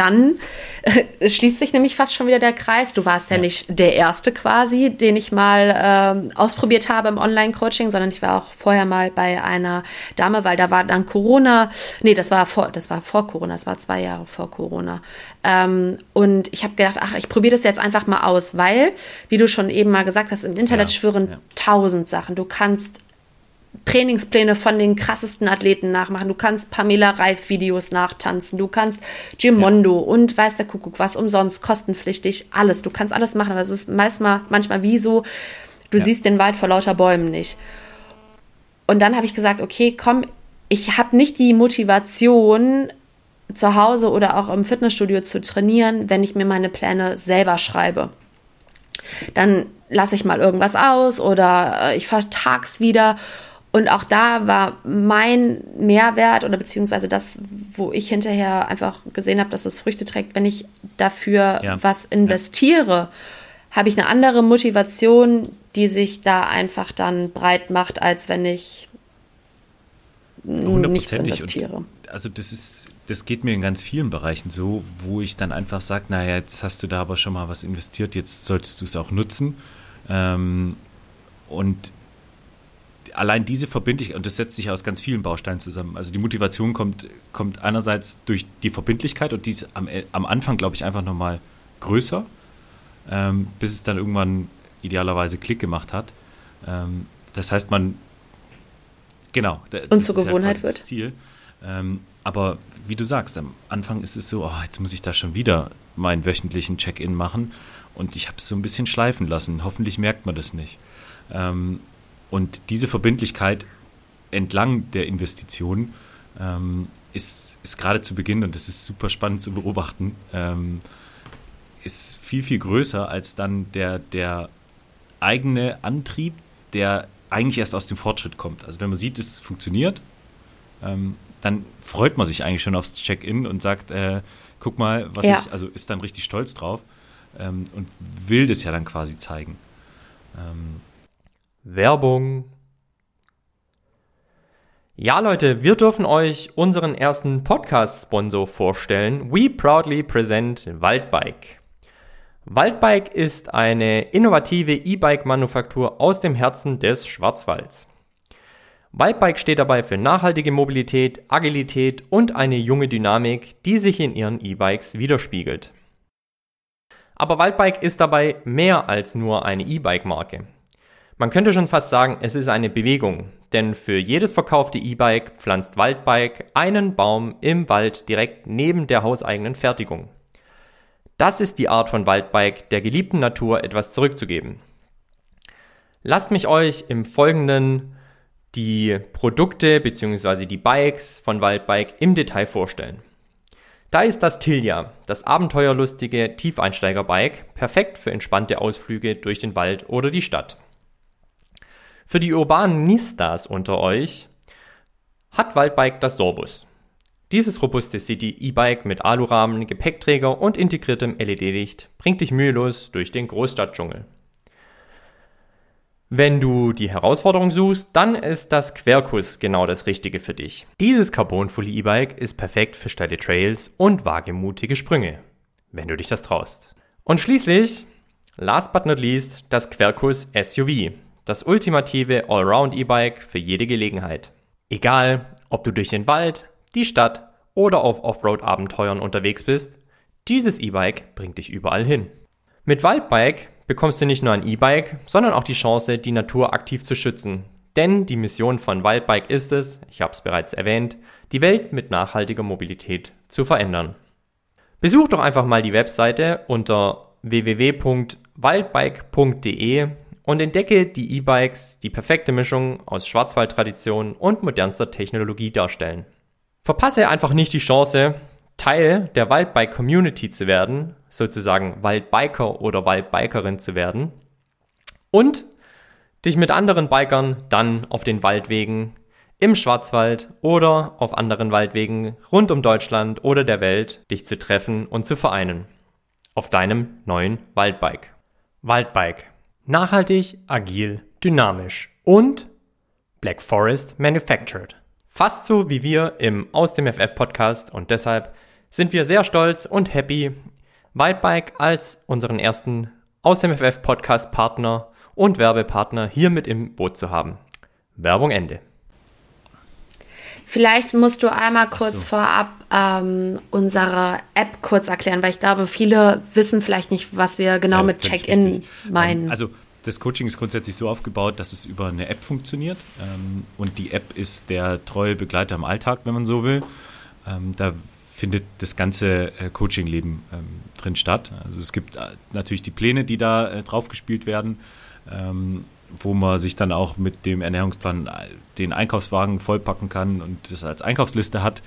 dann äh, schließt sich nämlich fast schon wieder der Kreis. Du warst ja, ja nicht der Erste quasi, den ich mal äh, ausprobiert habe im Online-Coaching, sondern ich war auch vorher mal bei einer Dame, weil da war dann Corona. Nee, das war vor, das war vor Corona, das war zwei Jahre vor Corona. Ähm, und ich habe gedacht, ach, ich probiere das jetzt einfach mal aus, weil, wie du schon eben mal gesagt hast, im Internet ja, schwören ja. tausend Sachen. Du kannst Trainingspläne von den krassesten Athleten nachmachen. Du kannst Pamela Reif Videos nachtanzen. Du kannst Gimondo ja. und weiß der Kuckuck was umsonst, kostenpflichtig, alles. Du kannst alles machen, aber es ist manchmal, manchmal wie so, du ja. siehst den Wald vor lauter Bäumen nicht. Und dann habe ich gesagt, okay, komm, ich habe nicht die Motivation, zu Hause oder auch im Fitnessstudio zu trainieren, wenn ich mir meine Pläne selber schreibe. Dann lasse ich mal irgendwas aus oder äh, ich fahre tags wieder und auch da war mein Mehrwert oder beziehungsweise das, wo ich hinterher einfach gesehen habe, dass es Früchte trägt, wenn ich dafür ja. was investiere, ja. habe ich eine andere Motivation, die sich da einfach dann breit macht, als wenn ich nichts investiere. Und also das ist, das geht mir in ganz vielen Bereichen so, wo ich dann einfach sage, naja, jetzt hast du da aber schon mal was investiert, jetzt solltest du es auch nutzen. Ähm, und allein diese Verbindlichkeit, und das setzt sich aus ganz vielen Bausteinen zusammen. Also die Motivation kommt, kommt einerseits durch die Verbindlichkeit und die ist am, am Anfang, glaube ich, einfach nochmal größer, ähm, bis es dann irgendwann idealerweise Klick gemacht hat. Ähm, das heißt, man, genau, und zur Gewohnheit halt wird. Das Ziel. Ähm, aber wie du sagst, am Anfang ist es so, oh, jetzt muss ich da schon wieder meinen wöchentlichen Check-in machen und ich habe es so ein bisschen schleifen lassen. Hoffentlich merkt man das nicht. Ähm, und diese Verbindlichkeit entlang der Investitionen ähm, ist, ist gerade zu Beginn, und das ist super spannend zu beobachten, ähm, ist viel, viel größer als dann der, der eigene Antrieb, der eigentlich erst aus dem Fortschritt kommt. Also wenn man sieht, es funktioniert, ähm, dann freut man sich eigentlich schon aufs Check-in und sagt, äh, guck mal, was ja. ich, also ist dann richtig stolz drauf ähm, und will das ja dann quasi zeigen. Ähm, Werbung. Ja, Leute, wir dürfen euch unseren ersten Podcast-Sponsor vorstellen. We proudly present Waldbike. Waldbike ist eine innovative E-Bike-Manufaktur aus dem Herzen des Schwarzwalds. Waldbike steht dabei für nachhaltige Mobilität, Agilität und eine junge Dynamik, die sich in ihren E-Bikes widerspiegelt. Aber Waldbike ist dabei mehr als nur eine E-Bike-Marke. Man könnte schon fast sagen, es ist eine Bewegung, denn für jedes verkaufte E-Bike pflanzt Waldbike einen Baum im Wald direkt neben der hauseigenen Fertigung. Das ist die Art von Waldbike, der geliebten Natur etwas zurückzugeben. Lasst mich euch im Folgenden die Produkte bzw. die Bikes von Waldbike im Detail vorstellen. Da ist das Tilja, das abenteuerlustige Tiefeinsteigerbike, perfekt für entspannte Ausflüge durch den Wald oder die Stadt. Für die urbanen Nistas unter euch hat Waldbike das Sorbus. Dieses robuste City-E-Bike mit Alurahmen, Gepäckträger und integriertem LED-Licht bringt dich mühelos durch den Großstadtdschungel. Wenn du die Herausforderung suchst, dann ist das Quercus genau das Richtige für dich. Dieses Carbon-Fully E-Bike ist perfekt für steile Trails und wagemutige Sprünge, wenn du dich das traust. Und schließlich, last but not least, das Quercus SUV, das ultimative Allround-E-Bike für jede Gelegenheit. Egal, ob du durch den Wald, die Stadt oder auf Offroad-Abenteuern unterwegs bist, dieses E-Bike bringt dich überall hin. Mit Waldbike bekommst du nicht nur ein E-Bike, sondern auch die Chance, die Natur aktiv zu schützen. Denn die Mission von Waldbike ist es, ich habe es bereits erwähnt, die Welt mit nachhaltiger Mobilität zu verändern. Besuch doch einfach mal die Webseite unter www.waldbike.de und entdecke die E-Bikes, die perfekte Mischung aus Schwarzwaldtradition und modernster Technologie darstellen. Verpasse einfach nicht die Chance, Teil der Waldbike-Community zu werden, sozusagen Waldbiker oder Waldbikerin zu werden und dich mit anderen Bikern dann auf den Waldwegen im Schwarzwald oder auf anderen Waldwegen rund um Deutschland oder der Welt dich zu treffen und zu vereinen. Auf deinem neuen Waldbike. Waldbike. Nachhaltig, agil, dynamisch und Black Forest Manufactured. Fast so wie wir im Aus dem FF Podcast und deshalb sind wir sehr stolz und happy, Wildbike als unseren ersten Aus dem FF Podcast Partner und Werbepartner hier mit im Boot zu haben. Werbung Ende. Vielleicht musst du einmal kurz so. vorab ähm, unsere App kurz erklären, weil ich glaube, viele wissen vielleicht nicht, was wir genau ja, mit Check-in meinen. Also das Coaching ist grundsätzlich so aufgebaut, dass es über eine App funktioniert. Ähm, und die App ist der treue Begleiter im Alltag, wenn man so will. Ähm, da findet das ganze äh, Coaching-Leben ähm, drin statt. Also es gibt äh, natürlich die Pläne, die da äh, drauf gespielt werden ähm, wo man sich dann auch mit dem Ernährungsplan den Einkaufswagen vollpacken kann und das als Einkaufsliste hat.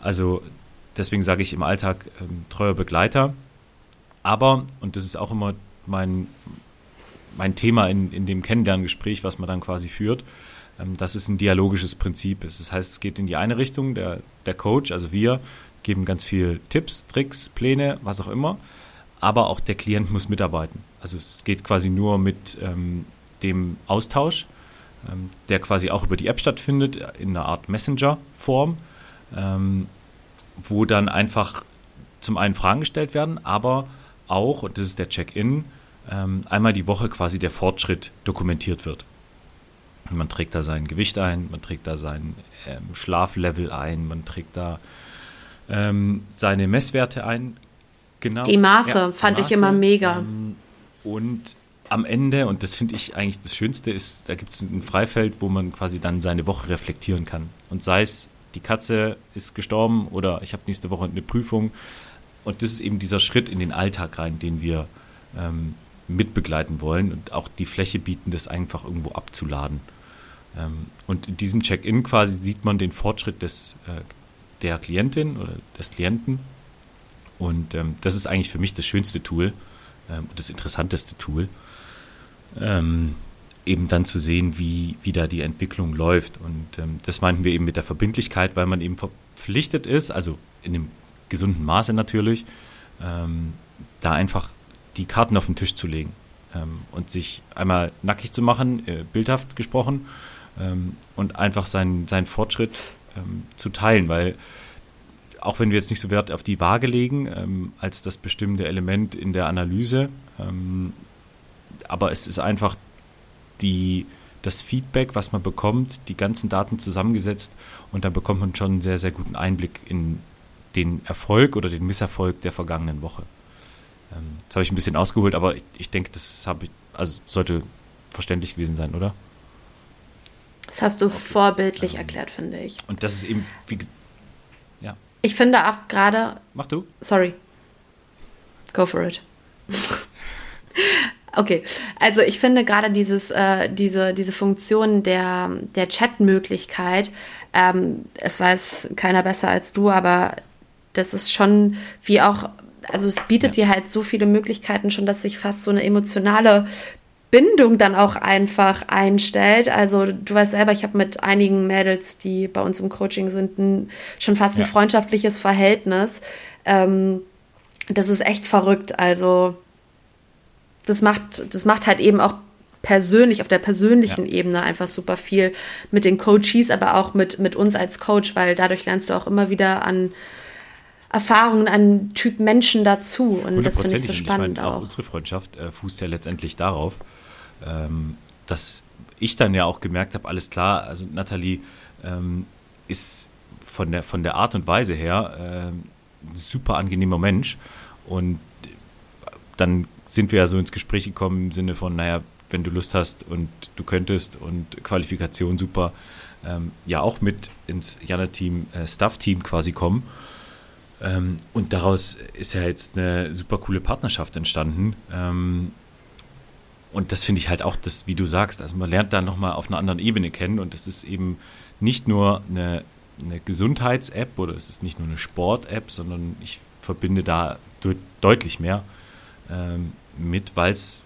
Also deswegen sage ich im Alltag ähm, treuer Begleiter. Aber, und das ist auch immer mein, mein Thema in, in dem Kennenlerngespräch, was man dann quasi führt, ähm, dass es ein dialogisches Prinzip ist. Das heißt, es geht in die eine Richtung, der, der Coach, also wir, geben ganz viel Tipps, Tricks, Pläne, was auch immer aber auch der Klient muss mitarbeiten. Also es geht quasi nur mit ähm, dem Austausch, ähm, der quasi auch über die App stattfindet, in einer Art Messenger-Form, ähm, wo dann einfach zum einen Fragen gestellt werden, aber auch, und das ist der Check-in, ähm, einmal die Woche quasi der Fortschritt dokumentiert wird. Man trägt da sein Gewicht ein, man trägt da sein ähm, Schlaflevel ein, man trägt da ähm, seine Messwerte ein, Genau. Die Maße ja, fand Maße, ich immer mega. Ähm, und am Ende, und das finde ich eigentlich das Schönste, ist, da gibt es ein Freifeld, wo man quasi dann seine Woche reflektieren kann. Und sei es, die Katze ist gestorben oder ich habe nächste Woche eine Prüfung. Und das ist eben dieser Schritt in den Alltag rein, den wir ähm, mitbegleiten wollen und auch die Fläche bieten, das einfach irgendwo abzuladen. Ähm, und in diesem Check-in quasi sieht man den Fortschritt des, äh, der Klientin oder des Klienten und ähm, das ist eigentlich für mich das schönste Tool ähm, das interessanteste Tool, ähm, eben dann zu sehen, wie, wie da die Entwicklung läuft. Und ähm, das meinten wir eben mit der Verbindlichkeit, weil man eben verpflichtet ist, also in einem gesunden Maße natürlich, ähm, da einfach die Karten auf den Tisch zu legen ähm, und sich einmal nackig zu machen, äh, bildhaft gesprochen, und einfach seinen, seinen Fortschritt zu teilen, weil auch wenn wir jetzt nicht so Wert auf die Waage legen, ähm, als das bestimmende Element in der Analyse, ähm, aber es ist einfach die, das Feedback, was man bekommt, die ganzen Daten zusammengesetzt und dann bekommt man schon einen sehr, sehr guten Einblick in den Erfolg oder den Misserfolg der vergangenen Woche. Ähm, das habe ich ein bisschen ausgeholt, aber ich, ich denke, das habe ich, also sollte verständlich gewesen sein, oder? Das hast du okay. vorbildlich ähm, erklärt, finde ich. Und das ist eben, wie, ich finde auch gerade. Mach du. Sorry. Go for it. okay, also ich finde gerade dieses, äh, diese, diese Funktion der, der Chat-Möglichkeit, ähm, es weiß keiner besser als du, aber das ist schon wie auch, also es bietet ja. dir halt so viele Möglichkeiten schon, dass sich fast so eine emotionale Bindung dann auch einfach einstellt. Also du weißt selber, ich habe mit einigen Mädels, die bei uns im Coaching sind, ein, schon fast ein ja. freundschaftliches Verhältnis. Ähm, das ist echt verrückt. Also das macht, das macht halt eben auch persönlich, auf der persönlichen ja. Ebene einfach super viel mit den Coaches, aber auch mit, mit uns als Coach, weil dadurch lernst du auch immer wieder an Erfahrungen, an Typ Menschen dazu. Und das finde ich so spannend ich mein, auch. auch. Unsere Freundschaft äh, fußt ja letztendlich darauf, ähm, dass ich dann ja auch gemerkt habe, alles klar, also Nathalie ähm, ist von der, von der Art und Weise her äh, super angenehmer Mensch. Und dann sind wir ja so ins Gespräch gekommen im Sinne von, naja, wenn du Lust hast und du könntest und Qualifikation super, ähm, ja auch mit ins Jana-Team, äh, Staff-Team quasi kommen. Ähm, und daraus ist ja jetzt eine super coole Partnerschaft entstanden. Ähm, und das finde ich halt auch, das, wie du sagst, also man lernt da nochmal auf einer anderen Ebene kennen und es ist eben nicht nur eine, eine Gesundheits-App oder es ist nicht nur eine Sport-App, sondern ich verbinde da de deutlich mehr ähm, mit, weil es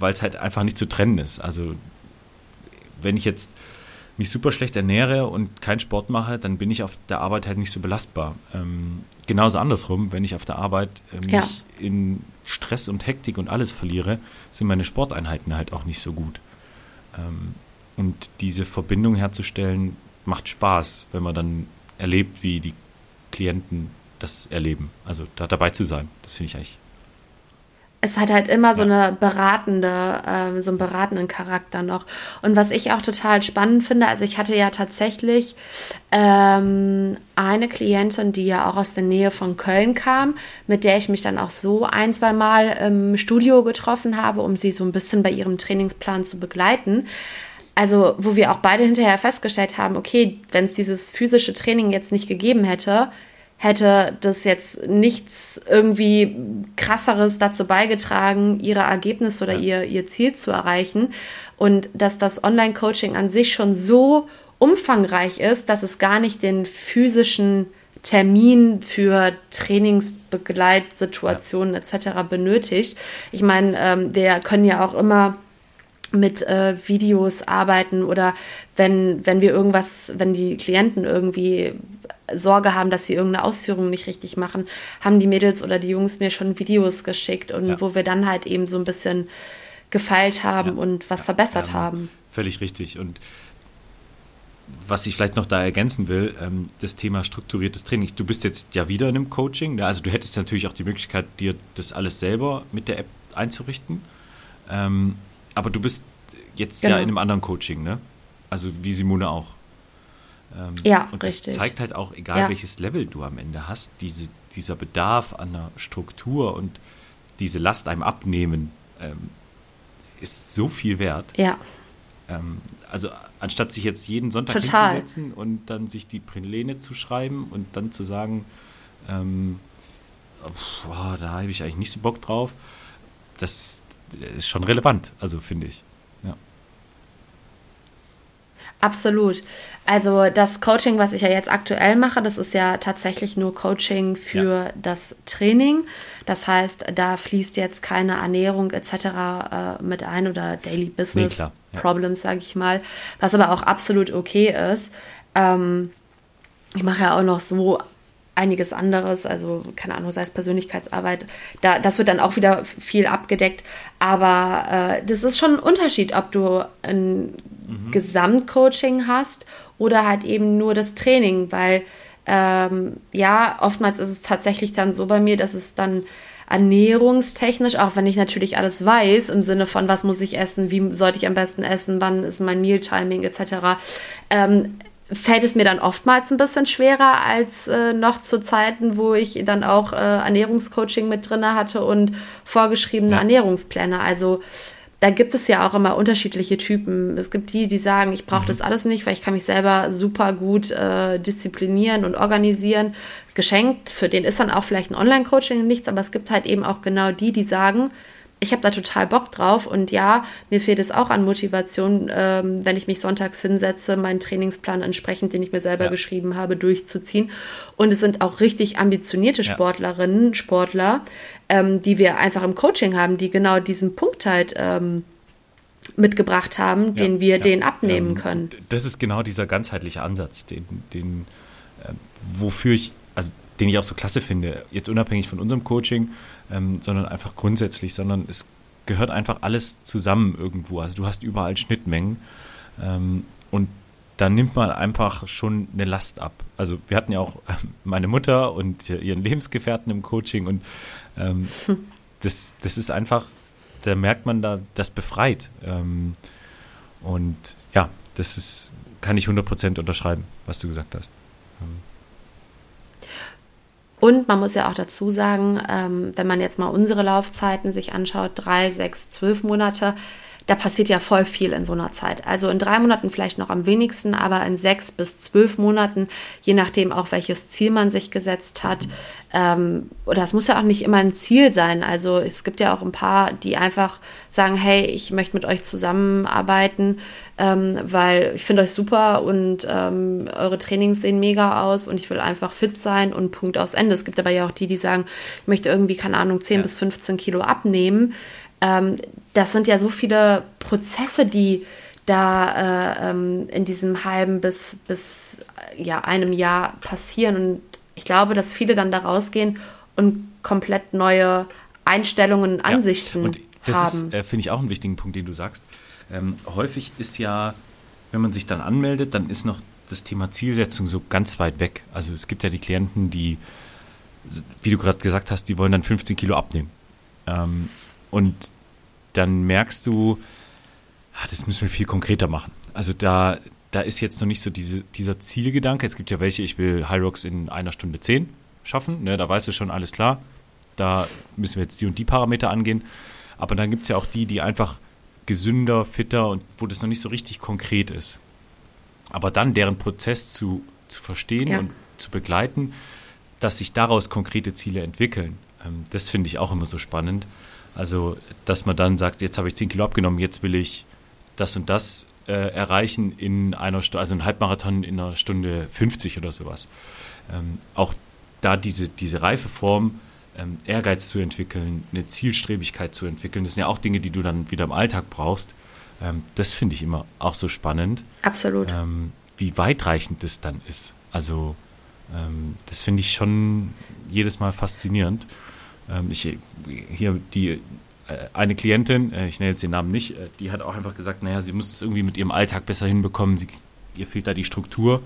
halt einfach nicht zu trennen ist. Also wenn ich jetzt mich super schlecht ernähre und keinen Sport mache, dann bin ich auf der Arbeit halt nicht so belastbar. Ähm, genauso andersrum, wenn ich auf der Arbeit äh, mich ja. in Stress und Hektik und alles verliere, sind meine Sporteinheiten halt auch nicht so gut. Ähm, und diese Verbindung herzustellen, macht Spaß, wenn man dann erlebt, wie die Klienten das erleben. Also da dabei zu sein, das finde ich eigentlich es hat halt immer so eine beratende, ähm, so einen beratenden Charakter noch. Und was ich auch total spannend finde, also ich hatte ja tatsächlich ähm, eine Klientin, die ja auch aus der Nähe von Köln kam, mit der ich mich dann auch so ein, zwei Mal im Studio getroffen habe, um sie so ein bisschen bei ihrem Trainingsplan zu begleiten. Also, wo wir auch beide hinterher festgestellt haben, okay, wenn es dieses physische Training jetzt nicht gegeben hätte, hätte das jetzt nichts irgendwie krasseres dazu beigetragen, ihre Ergebnisse oder ihr, ihr Ziel zu erreichen. Und dass das Online-Coaching an sich schon so umfangreich ist, dass es gar nicht den physischen Termin für Trainingsbegleitsituationen ja. etc. benötigt. Ich meine, ähm, wir können ja auch immer mit äh, Videos arbeiten oder wenn, wenn wir irgendwas, wenn die Klienten irgendwie Sorge haben, dass sie irgendeine Ausführung nicht richtig machen, haben die Mädels oder die Jungs mir schon Videos geschickt und ja. wo wir dann halt eben so ein bisschen gefeilt haben ja. und was verbessert haben. Völlig richtig. Und was ich vielleicht noch da ergänzen will, ähm, das Thema strukturiertes Training. Du bist jetzt ja wieder in einem Coaching, also du hättest natürlich auch die Möglichkeit, dir das alles selber mit der App einzurichten. Ähm, aber du bist jetzt genau. ja in einem anderen Coaching, ne? Also wie Simone auch. Ähm, ja, und richtig. das zeigt halt auch, egal ja. welches Level du am Ende hast, diese, dieser Bedarf an einer Struktur und diese Last einem abnehmen, ähm, ist so viel wert. Ja. Ähm, also anstatt sich jetzt jeden Sonntag Total. hinzusetzen und dann sich die Pläne zu schreiben und dann zu sagen, ähm, boah, da habe ich eigentlich nicht so Bock drauf, das ist schon relevant, also finde ich. Absolut. Also das Coaching, was ich ja jetzt aktuell mache, das ist ja tatsächlich nur Coaching für ja. das Training. Das heißt, da fließt jetzt keine Ernährung etc. Äh, mit ein oder Daily Business nee, ja. Problems, sage ich mal, was aber auch absolut okay ist. Ähm, ich mache ja auch noch so einiges anderes, also keine Ahnung, sei es Persönlichkeitsarbeit, da, das wird dann auch wieder viel abgedeckt. Aber äh, das ist schon ein Unterschied, ob du ein mhm. Gesamtcoaching hast oder halt eben nur das Training, weil ähm, ja, oftmals ist es tatsächlich dann so bei mir, dass es dann ernährungstechnisch, auch wenn ich natürlich alles weiß, im Sinne von, was muss ich essen, wie sollte ich am besten essen, wann ist mein Mealtiming etc., ähm, fällt es mir dann oftmals ein bisschen schwerer als äh, noch zu Zeiten, wo ich dann auch äh, Ernährungscoaching mit drin hatte und vorgeschriebene ja. Ernährungspläne. Also da gibt es ja auch immer unterschiedliche Typen. Es gibt die, die sagen, ich brauche mhm. das alles nicht, weil ich kann mich selber super gut äh, disziplinieren und organisieren. Geschenkt, für den ist dann auch vielleicht ein Online-Coaching nichts, aber es gibt halt eben auch genau die, die sagen, ich habe da total Bock drauf und ja, mir fehlt es auch an Motivation, ähm, wenn ich mich sonntags hinsetze, meinen Trainingsplan entsprechend, den ich mir selber ja. geschrieben habe, durchzuziehen. Und es sind auch richtig ambitionierte Sportlerinnen, ja. Sportler, ähm, die wir einfach im Coaching haben, die genau diesen Punkt halt ähm, mitgebracht haben, ja, den wir denen abnehmen ähm, können. Das ist genau dieser ganzheitliche Ansatz, den, den äh, wofür ich, also den ich auch so klasse finde, jetzt unabhängig von unserem Coaching, ähm, sondern einfach grundsätzlich, sondern es gehört einfach alles zusammen irgendwo. Also du hast überall Schnittmengen ähm, und da nimmt man einfach schon eine Last ab. Also wir hatten ja auch äh, meine Mutter und ihren Lebensgefährten im Coaching und ähm, hm. das, das ist einfach, da merkt man da, das befreit. Ähm, und ja, das ist, kann ich 100% unterschreiben, was du gesagt hast. Und man muss ja auch dazu sagen, ähm, wenn man jetzt mal unsere Laufzeiten sich anschaut, drei, sechs, zwölf Monate, da passiert ja voll viel in so einer Zeit. Also in drei Monaten vielleicht noch am wenigsten, aber in sechs bis zwölf Monaten, je nachdem auch welches Ziel man sich gesetzt hat. Ähm, oder es muss ja auch nicht immer ein Ziel sein. Also es gibt ja auch ein paar, die einfach sagen, hey, ich möchte mit euch zusammenarbeiten, ähm, weil ich finde euch super und ähm, eure Trainings sehen mega aus und ich will einfach fit sein und Punkt aus Ende. Es gibt aber ja auch die, die sagen, ich möchte irgendwie, keine Ahnung, 10 ja. bis 15 Kilo abnehmen ähm, das sind ja so viele Prozesse, die da äh, ähm, in diesem halben bis, bis ja, einem Jahr passieren. Und ich glaube, dass viele dann da rausgehen und komplett neue Einstellungen und Ansichten ja, und das haben. ist, äh, finde ich, auch einen wichtigen Punkt, den du sagst. Ähm, häufig ist ja, wenn man sich dann anmeldet, dann ist noch das Thema Zielsetzung so ganz weit weg. Also es gibt ja die Klienten, die, wie du gerade gesagt hast, die wollen dann 15 Kilo abnehmen. Ähm, und dann merkst du, ah, das müssen wir viel konkreter machen. Also da, da ist jetzt noch nicht so diese, dieser Zielgedanke. Es gibt ja welche, ich will High Rocks in einer Stunde zehn schaffen. Ne, da weißt du schon, alles klar. Da müssen wir jetzt die und die Parameter angehen. Aber dann gibt es ja auch die, die einfach gesünder, fitter und wo das noch nicht so richtig konkret ist. Aber dann deren Prozess zu, zu verstehen ja. und zu begleiten, dass sich daraus konkrete Ziele entwickeln, ähm, das finde ich auch immer so spannend. Also, dass man dann sagt, jetzt habe ich 10 Kilo abgenommen, jetzt will ich das und das äh, erreichen in einer Stunde, also ein Halbmarathon in einer Stunde 50 oder sowas. Ähm, auch da diese, diese reife Form, ähm, Ehrgeiz zu entwickeln, eine Zielstrebigkeit zu entwickeln, das sind ja auch Dinge, die du dann wieder im Alltag brauchst. Ähm, das finde ich immer auch so spannend. Absolut. Ähm, wie weitreichend das dann ist. Also, ähm, das finde ich schon jedes Mal faszinierend. Ähm, ich, hier die äh, eine Klientin, äh, ich nenne jetzt den Namen nicht, äh, die hat auch einfach gesagt, naja, sie muss es irgendwie mit ihrem Alltag besser hinbekommen, sie, ihr fehlt da die Struktur.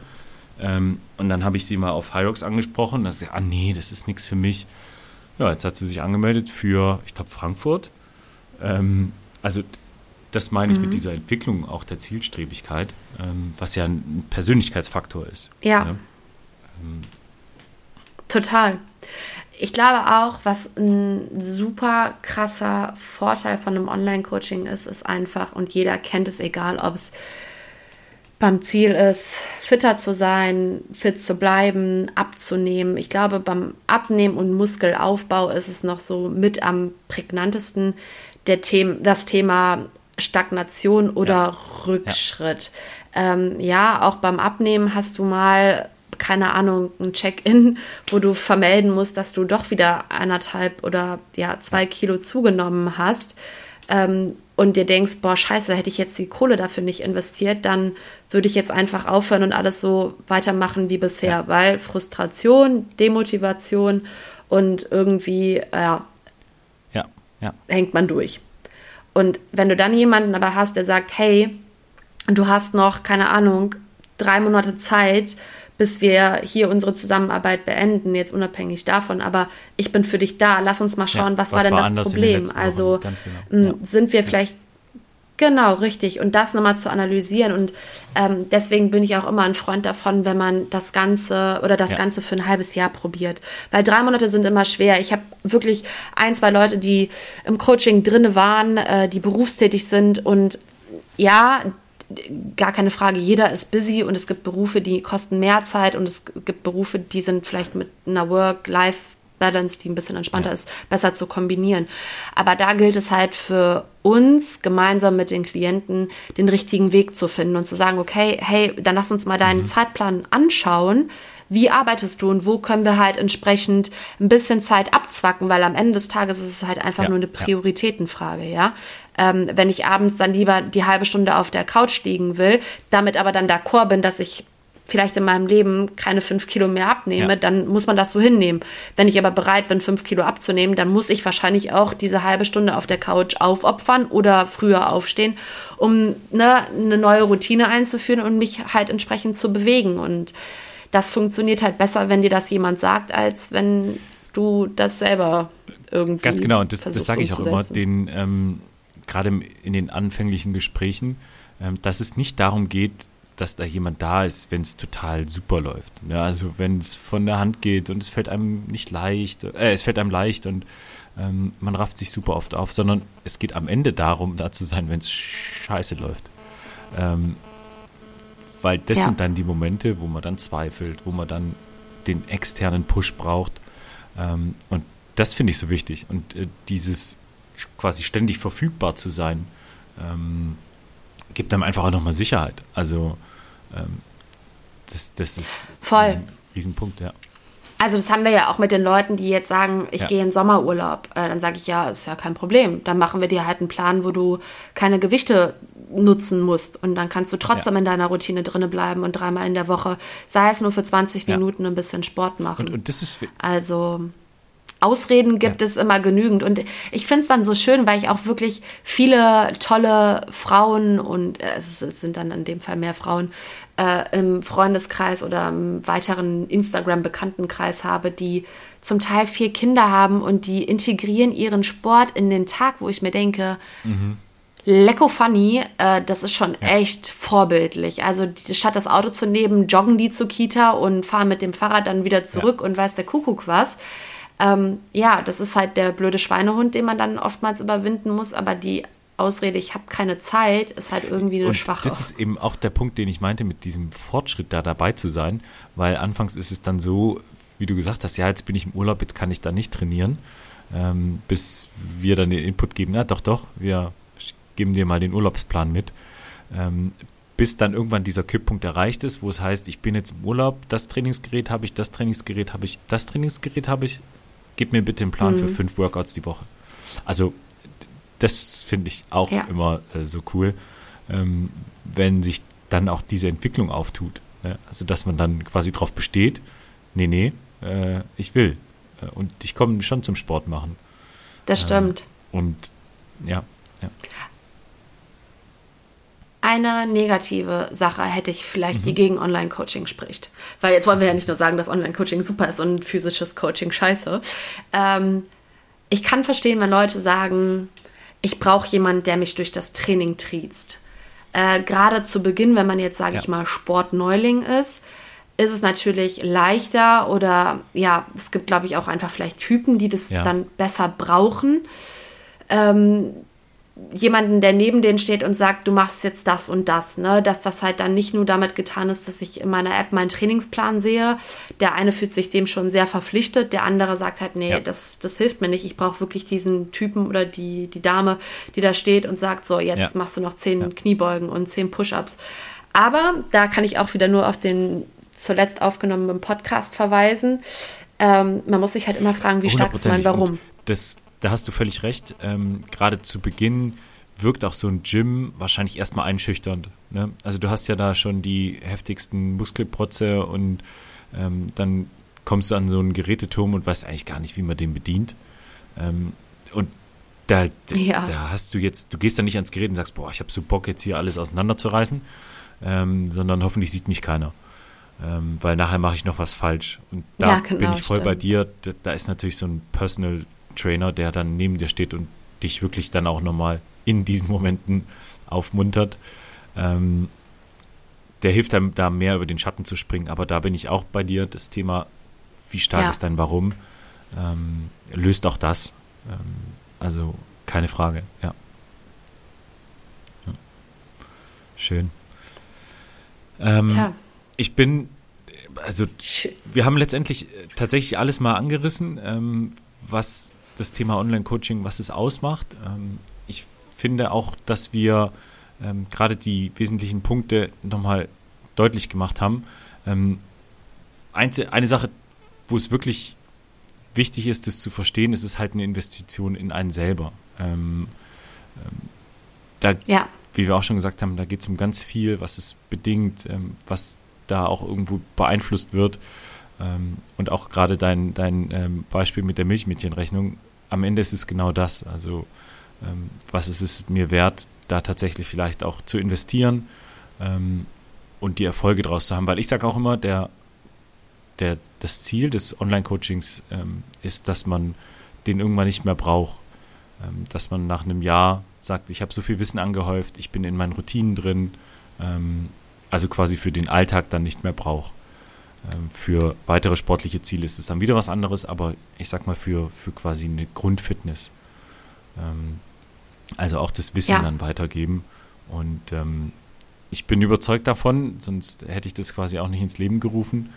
Ähm, und dann habe ich sie mal auf Hyrox angesprochen und dann gesagt, ah nee, das ist nichts für mich. Ja, jetzt hat sie sich angemeldet für, ich glaube, Frankfurt. Ähm, also das meine ich mhm. mit dieser Entwicklung auch der Zielstrebigkeit, ähm, was ja ein Persönlichkeitsfaktor ist. Ja. ja? Total ich glaube auch, was ein super krasser Vorteil von einem Online-Coaching ist, ist einfach, und jeder kennt es, egal ob es beim Ziel ist, fitter zu sein, fit zu bleiben, abzunehmen. Ich glaube, beim Abnehmen und Muskelaufbau ist es noch so mit am prägnantesten der The das Thema Stagnation oder ja. Rückschritt. Ja. Ähm, ja, auch beim Abnehmen hast du mal keine Ahnung, ein Check-in, wo du vermelden musst, dass du doch wieder eineinhalb oder ja, zwei Kilo zugenommen hast ähm, und dir denkst, boah, scheiße, hätte ich jetzt die Kohle dafür nicht investiert, dann würde ich jetzt einfach aufhören und alles so weitermachen wie bisher, ja. weil Frustration, Demotivation und irgendwie, äh, ja, ja, hängt man durch. Und wenn du dann jemanden aber hast, der sagt, hey, du hast noch, keine Ahnung, drei Monate Zeit, bis wir hier unsere Zusammenarbeit beenden, jetzt unabhängig davon. Aber ich bin für dich da. Lass uns mal schauen, ja, was, was, war denn das Problem? Also genau. ja. sind wir vielleicht Genau, richtig. Und das nochmal zu analysieren. Und ähm, deswegen bin ich auch immer ein Freund davon, wenn man das Ganze oder das ja. Ganze für ein halbes Jahr probiert. Weil drei Monate sind immer schwer. Ich habe wirklich ein, zwei Leute, die im Coaching drinne waren, äh, die berufstätig sind und ja, gar keine Frage, jeder ist busy und es gibt Berufe, die kosten mehr Zeit und es gibt Berufe, die sind vielleicht mit einer Work-Life-Balance, die ein bisschen entspannter ja. ist, besser zu kombinieren. Aber da gilt es halt für uns gemeinsam mit den Klienten den richtigen Weg zu finden und zu sagen, okay, hey, dann lass uns mal deinen mhm. Zeitplan anschauen wie arbeitest du und wo können wir halt entsprechend ein bisschen Zeit abzwacken, weil am Ende des Tages ist es halt einfach ja, nur eine Prioritätenfrage, ja. Ähm, wenn ich abends dann lieber die halbe Stunde auf der Couch liegen will, damit aber dann d'accord bin, dass ich vielleicht in meinem Leben keine fünf Kilo mehr abnehme, ja. dann muss man das so hinnehmen. Wenn ich aber bereit bin, fünf Kilo abzunehmen, dann muss ich wahrscheinlich auch diese halbe Stunde auf der Couch aufopfern oder früher aufstehen, um ne, eine neue Routine einzuführen und mich halt entsprechend zu bewegen. Und das funktioniert halt besser, wenn dir das jemand sagt, als wenn du das selber irgendwie. Ganz genau, und das, das sage ich auch immer, den, ähm, gerade in den anfänglichen Gesprächen, ähm, dass es nicht darum geht, dass da jemand da ist, wenn es total super läuft. Ja, also wenn es von der Hand geht und es fällt einem nicht leicht, äh, es fällt einem leicht und ähm, man rafft sich super oft auf, sondern es geht am Ende darum, da zu sein, wenn es scheiße läuft. Ähm, weil das ja. sind dann die Momente, wo man dann zweifelt, wo man dann den externen Push braucht. Ähm, und das finde ich so wichtig. Und äh, dieses quasi ständig verfügbar zu sein, ähm, gibt einem einfach auch nochmal Sicherheit. Also ähm, das, das ist Voll. ein Riesenpunkt, ja. Also das haben wir ja auch mit den Leuten, die jetzt sagen, ich ja. gehe in Sommerurlaub. Äh, dann sage ich, ja, ist ja kein Problem. Dann machen wir dir halt einen Plan, wo du keine Gewichte nutzen musst. Und dann kannst du trotzdem ja. in deiner Routine drinne bleiben und dreimal in der Woche, sei es nur für 20 ja. Minuten, ein bisschen Sport machen. Und, und das ist also Ausreden gibt ja. es immer genügend. Und ich finde es dann so schön, weil ich auch wirklich viele tolle Frauen und äh, es, sind dann in dem Fall mehr Frauen äh, im Freundeskreis oder im weiteren Instagram-Bekanntenkreis habe, die zum Teil vier Kinder haben und die integrieren ihren Sport in den Tag, wo ich mir denke, mhm. Lecko funny, äh, das ist schon ja. echt vorbildlich. Also die, statt das Auto zu nehmen, joggen die zur Kita und fahren mit dem Fahrrad dann wieder zurück ja. und weiß der Kuckuck was. Ähm, ja, das ist halt der blöde Schweinehund, den man dann oftmals überwinden muss, aber die Ausrede, ich habe keine Zeit, ist halt irgendwie eine und schwache. Das ist eben auch der Punkt, den ich meinte, mit diesem Fortschritt da dabei zu sein, weil anfangs ist es dann so, wie du gesagt hast, ja, jetzt bin ich im Urlaub, jetzt kann ich da nicht trainieren, ähm, bis wir dann den Input geben, ja, doch, doch, wir geben dir mal den Urlaubsplan mit. Ähm, bis dann irgendwann dieser Kipppunkt erreicht ist, wo es heißt, ich bin jetzt im Urlaub, das Trainingsgerät habe ich, das Trainingsgerät habe ich, das Trainingsgerät habe ich, gib mir bitte einen Plan mhm. für fünf Workouts die Woche. Also das finde ich auch ja. immer äh, so cool, ähm, wenn sich dann auch diese Entwicklung auftut. Ne? Also dass man dann quasi drauf besteht, nee, nee, äh, ich will. Äh, und ich komme schon zum Sport machen. Das stimmt. Ähm, und ja, ja. Eine negative Sache hätte ich vielleicht, mhm. die gegen Online-Coaching spricht. Weil jetzt wollen wir ja nicht nur sagen, dass Online-Coaching super ist und physisches Coaching scheiße. Ähm, ich kann verstehen, wenn Leute sagen, ich brauche jemanden, der mich durch das Training triezt. Äh, Gerade zu Beginn, wenn man jetzt, sage ja. ich mal, Sportneuling ist, ist es natürlich leichter oder ja, es gibt, glaube ich, auch einfach vielleicht Typen, die das ja. dann besser brauchen. Ähm, jemanden, der neben denen steht und sagt, du machst jetzt das und das, ne? Dass das halt dann nicht nur damit getan ist, dass ich in meiner App meinen Trainingsplan sehe. Der eine fühlt sich dem schon sehr verpflichtet, der andere sagt halt, nee, ja. das, das hilft mir nicht. Ich brauche wirklich diesen Typen oder die, die Dame, die da steht und sagt, so, jetzt ja. machst du noch zehn ja. Kniebeugen und zehn Push-Ups. Aber da kann ich auch wieder nur auf den zuletzt aufgenommenen Podcast verweisen. Ähm, man muss sich halt immer fragen, wie stark ist mein Warum. das, da hast du völlig recht. Ähm, Gerade zu Beginn wirkt auch so ein Gym wahrscheinlich erstmal einschüchternd. Ne? Also du hast ja da schon die heftigsten Muskelprotze und ähm, dann kommst du an so einen Geräteturm und weißt eigentlich gar nicht, wie man den bedient. Ähm, und da, ja. da hast du jetzt, du gehst da nicht ans Gerät und sagst, boah, ich habe so Bock, jetzt hier alles auseinanderzureißen, ähm, sondern hoffentlich sieht mich keiner. Ähm, weil nachher mache ich noch was falsch. Und da ja, genau, bin ich voll stimmt. bei dir. Da, da, ist natürlich so ein Personal Trainer, der dann neben dir steht und dich wirklich dann auch nochmal in diesen Momenten aufmuntert. Ähm, der hilft einem da mehr über den Schatten zu springen. Aber da bin ich auch bei dir. Das Thema, wie stark ja. ist dein Warum, ähm, löst auch das. Ähm, also keine Frage, ja. ja. Schön. Ähm, ich bin, also wir haben letztendlich tatsächlich alles mal angerissen, ähm, was das Thema Online-Coaching, was es ausmacht. Ähm, ich finde auch, dass wir ähm, gerade die wesentlichen Punkte nochmal deutlich gemacht haben. Ähm, eine Sache, wo es wirklich wichtig ist, das zu verstehen, ist es halt eine Investition in einen selber. Da, ja. wie wir auch schon gesagt haben, da geht es um ganz viel, was es bedingt, was da auch irgendwo beeinflusst wird. Und auch gerade dein, dein Beispiel mit der Milchmädchenrechnung am Ende ist es genau das. Also ähm, was ist es mir wert, da tatsächlich vielleicht auch zu investieren ähm, und die Erfolge daraus zu haben. Weil ich sage auch immer, der, der, das Ziel des Online-Coachings ähm, ist, dass man den irgendwann nicht mehr braucht. Ähm, dass man nach einem Jahr sagt, ich habe so viel Wissen angehäuft, ich bin in meinen Routinen drin ähm, also quasi für den Alltag dann nicht mehr brauche. Ähm, für weitere sportliche Ziele ist es dann wieder was anderes, aber ich sag mal für, für quasi eine Grundfitness. Ähm, also auch das Wissen ja. dann weitergeben. Und ähm, ich bin überzeugt davon, sonst hätte ich das quasi auch nicht ins Leben gerufen.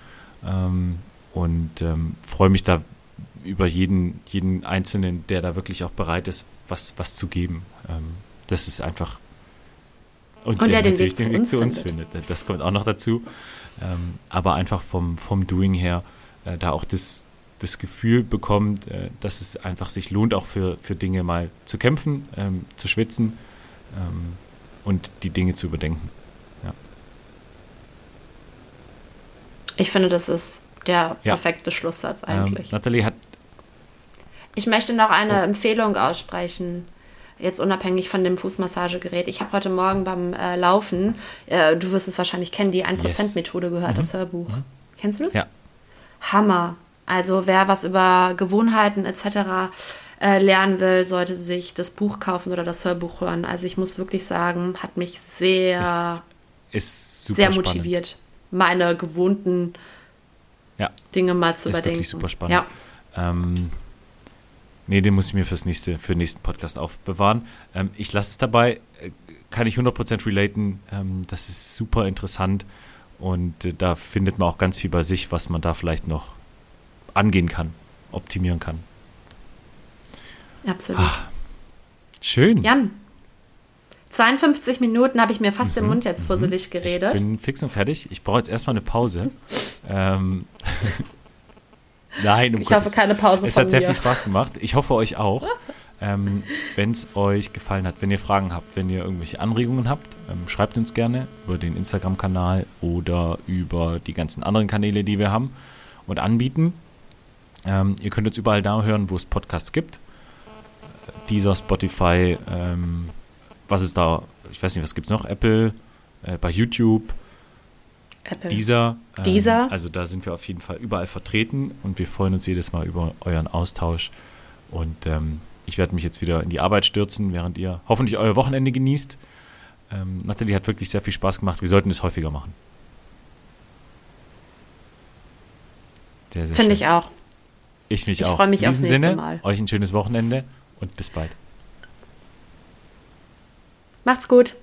Ähm, und ähm, freue mich da über jeden, jeden Einzelnen, der da wirklich auch bereit ist, was, was zu geben. Das ist einfach. Und, und der, der den Weg, den Weg zu uns, findet. Das kommt auch noch dazu. Ähm, aber einfach vom, vom Doing her, äh, da auch das, das Gefühl bekommt, äh, dass es einfach sich lohnt, auch für, für Dinge mal zu kämpfen, ähm, zu schwitzen ähm, und die Dinge zu überdenken. Ja. Ich finde, das ist der perfekte ja. Schlusssatz ähm, eigentlich. Nathalie hat. Ich möchte noch eine oh. Empfehlung aussprechen jetzt unabhängig von dem Fußmassagegerät. Ich habe heute Morgen beim äh, Laufen, äh, du wirst es wahrscheinlich kennen, die 1%-Methode gehört, mhm. das Hörbuch. Mhm. Kennst du das? Ja. Hammer. Also wer was über Gewohnheiten etc. Äh, lernen will, sollte sich das Buch kaufen oder das Hörbuch hören. Also ich muss wirklich sagen, hat mich sehr, ist, ist sehr motiviert, spannend. meine gewohnten ja. Dinge mal zu ist überdenken. Wirklich super spannend. Ja. Ähm, Nee, den muss ich mir fürs nächste, für den nächsten Podcast aufbewahren. Ähm, ich lasse es dabei, äh, kann ich 100% relaten. Ähm, das ist super interessant und äh, da findet man auch ganz viel bei sich, was man da vielleicht noch angehen kann, optimieren kann. Absolut. Ah, schön. Jan, 52 Minuten habe ich mir fast mhm, den Mund jetzt fusselig geredet. Ich bin fix und fertig. Ich brauche jetzt erstmal eine Pause. ähm, Nein, um ich Gottes hoffe keine Pause Es hat sehr viel Spaß gemacht. Ich hoffe euch auch. ähm, wenn es euch gefallen hat, wenn ihr Fragen habt, wenn ihr irgendwelche Anregungen habt, ähm, schreibt uns gerne über den Instagram-Kanal oder über die ganzen anderen Kanäle, die wir haben und anbieten. Ähm, ihr könnt uns überall da hören, wo es Podcasts gibt. Dieser Spotify, ähm, was ist da? Ich weiß nicht, was gibt es noch? Apple, äh, bei YouTube Apple. Dieser. Ähm, Dieser. Also da sind wir auf jeden Fall überall vertreten und wir freuen uns jedes Mal über euren Austausch. Und ähm, ich werde mich jetzt wieder in die Arbeit stürzen, während ihr hoffentlich euer Wochenende genießt. Ähm, Nathalie hat wirklich sehr viel Spaß gemacht. Wir sollten es häufiger machen. Finde ich auch. Ich mich ich auch. Ich freue mich aufs nächste Sinne, Mal. Euch ein schönes Wochenende und bis bald. Macht's gut.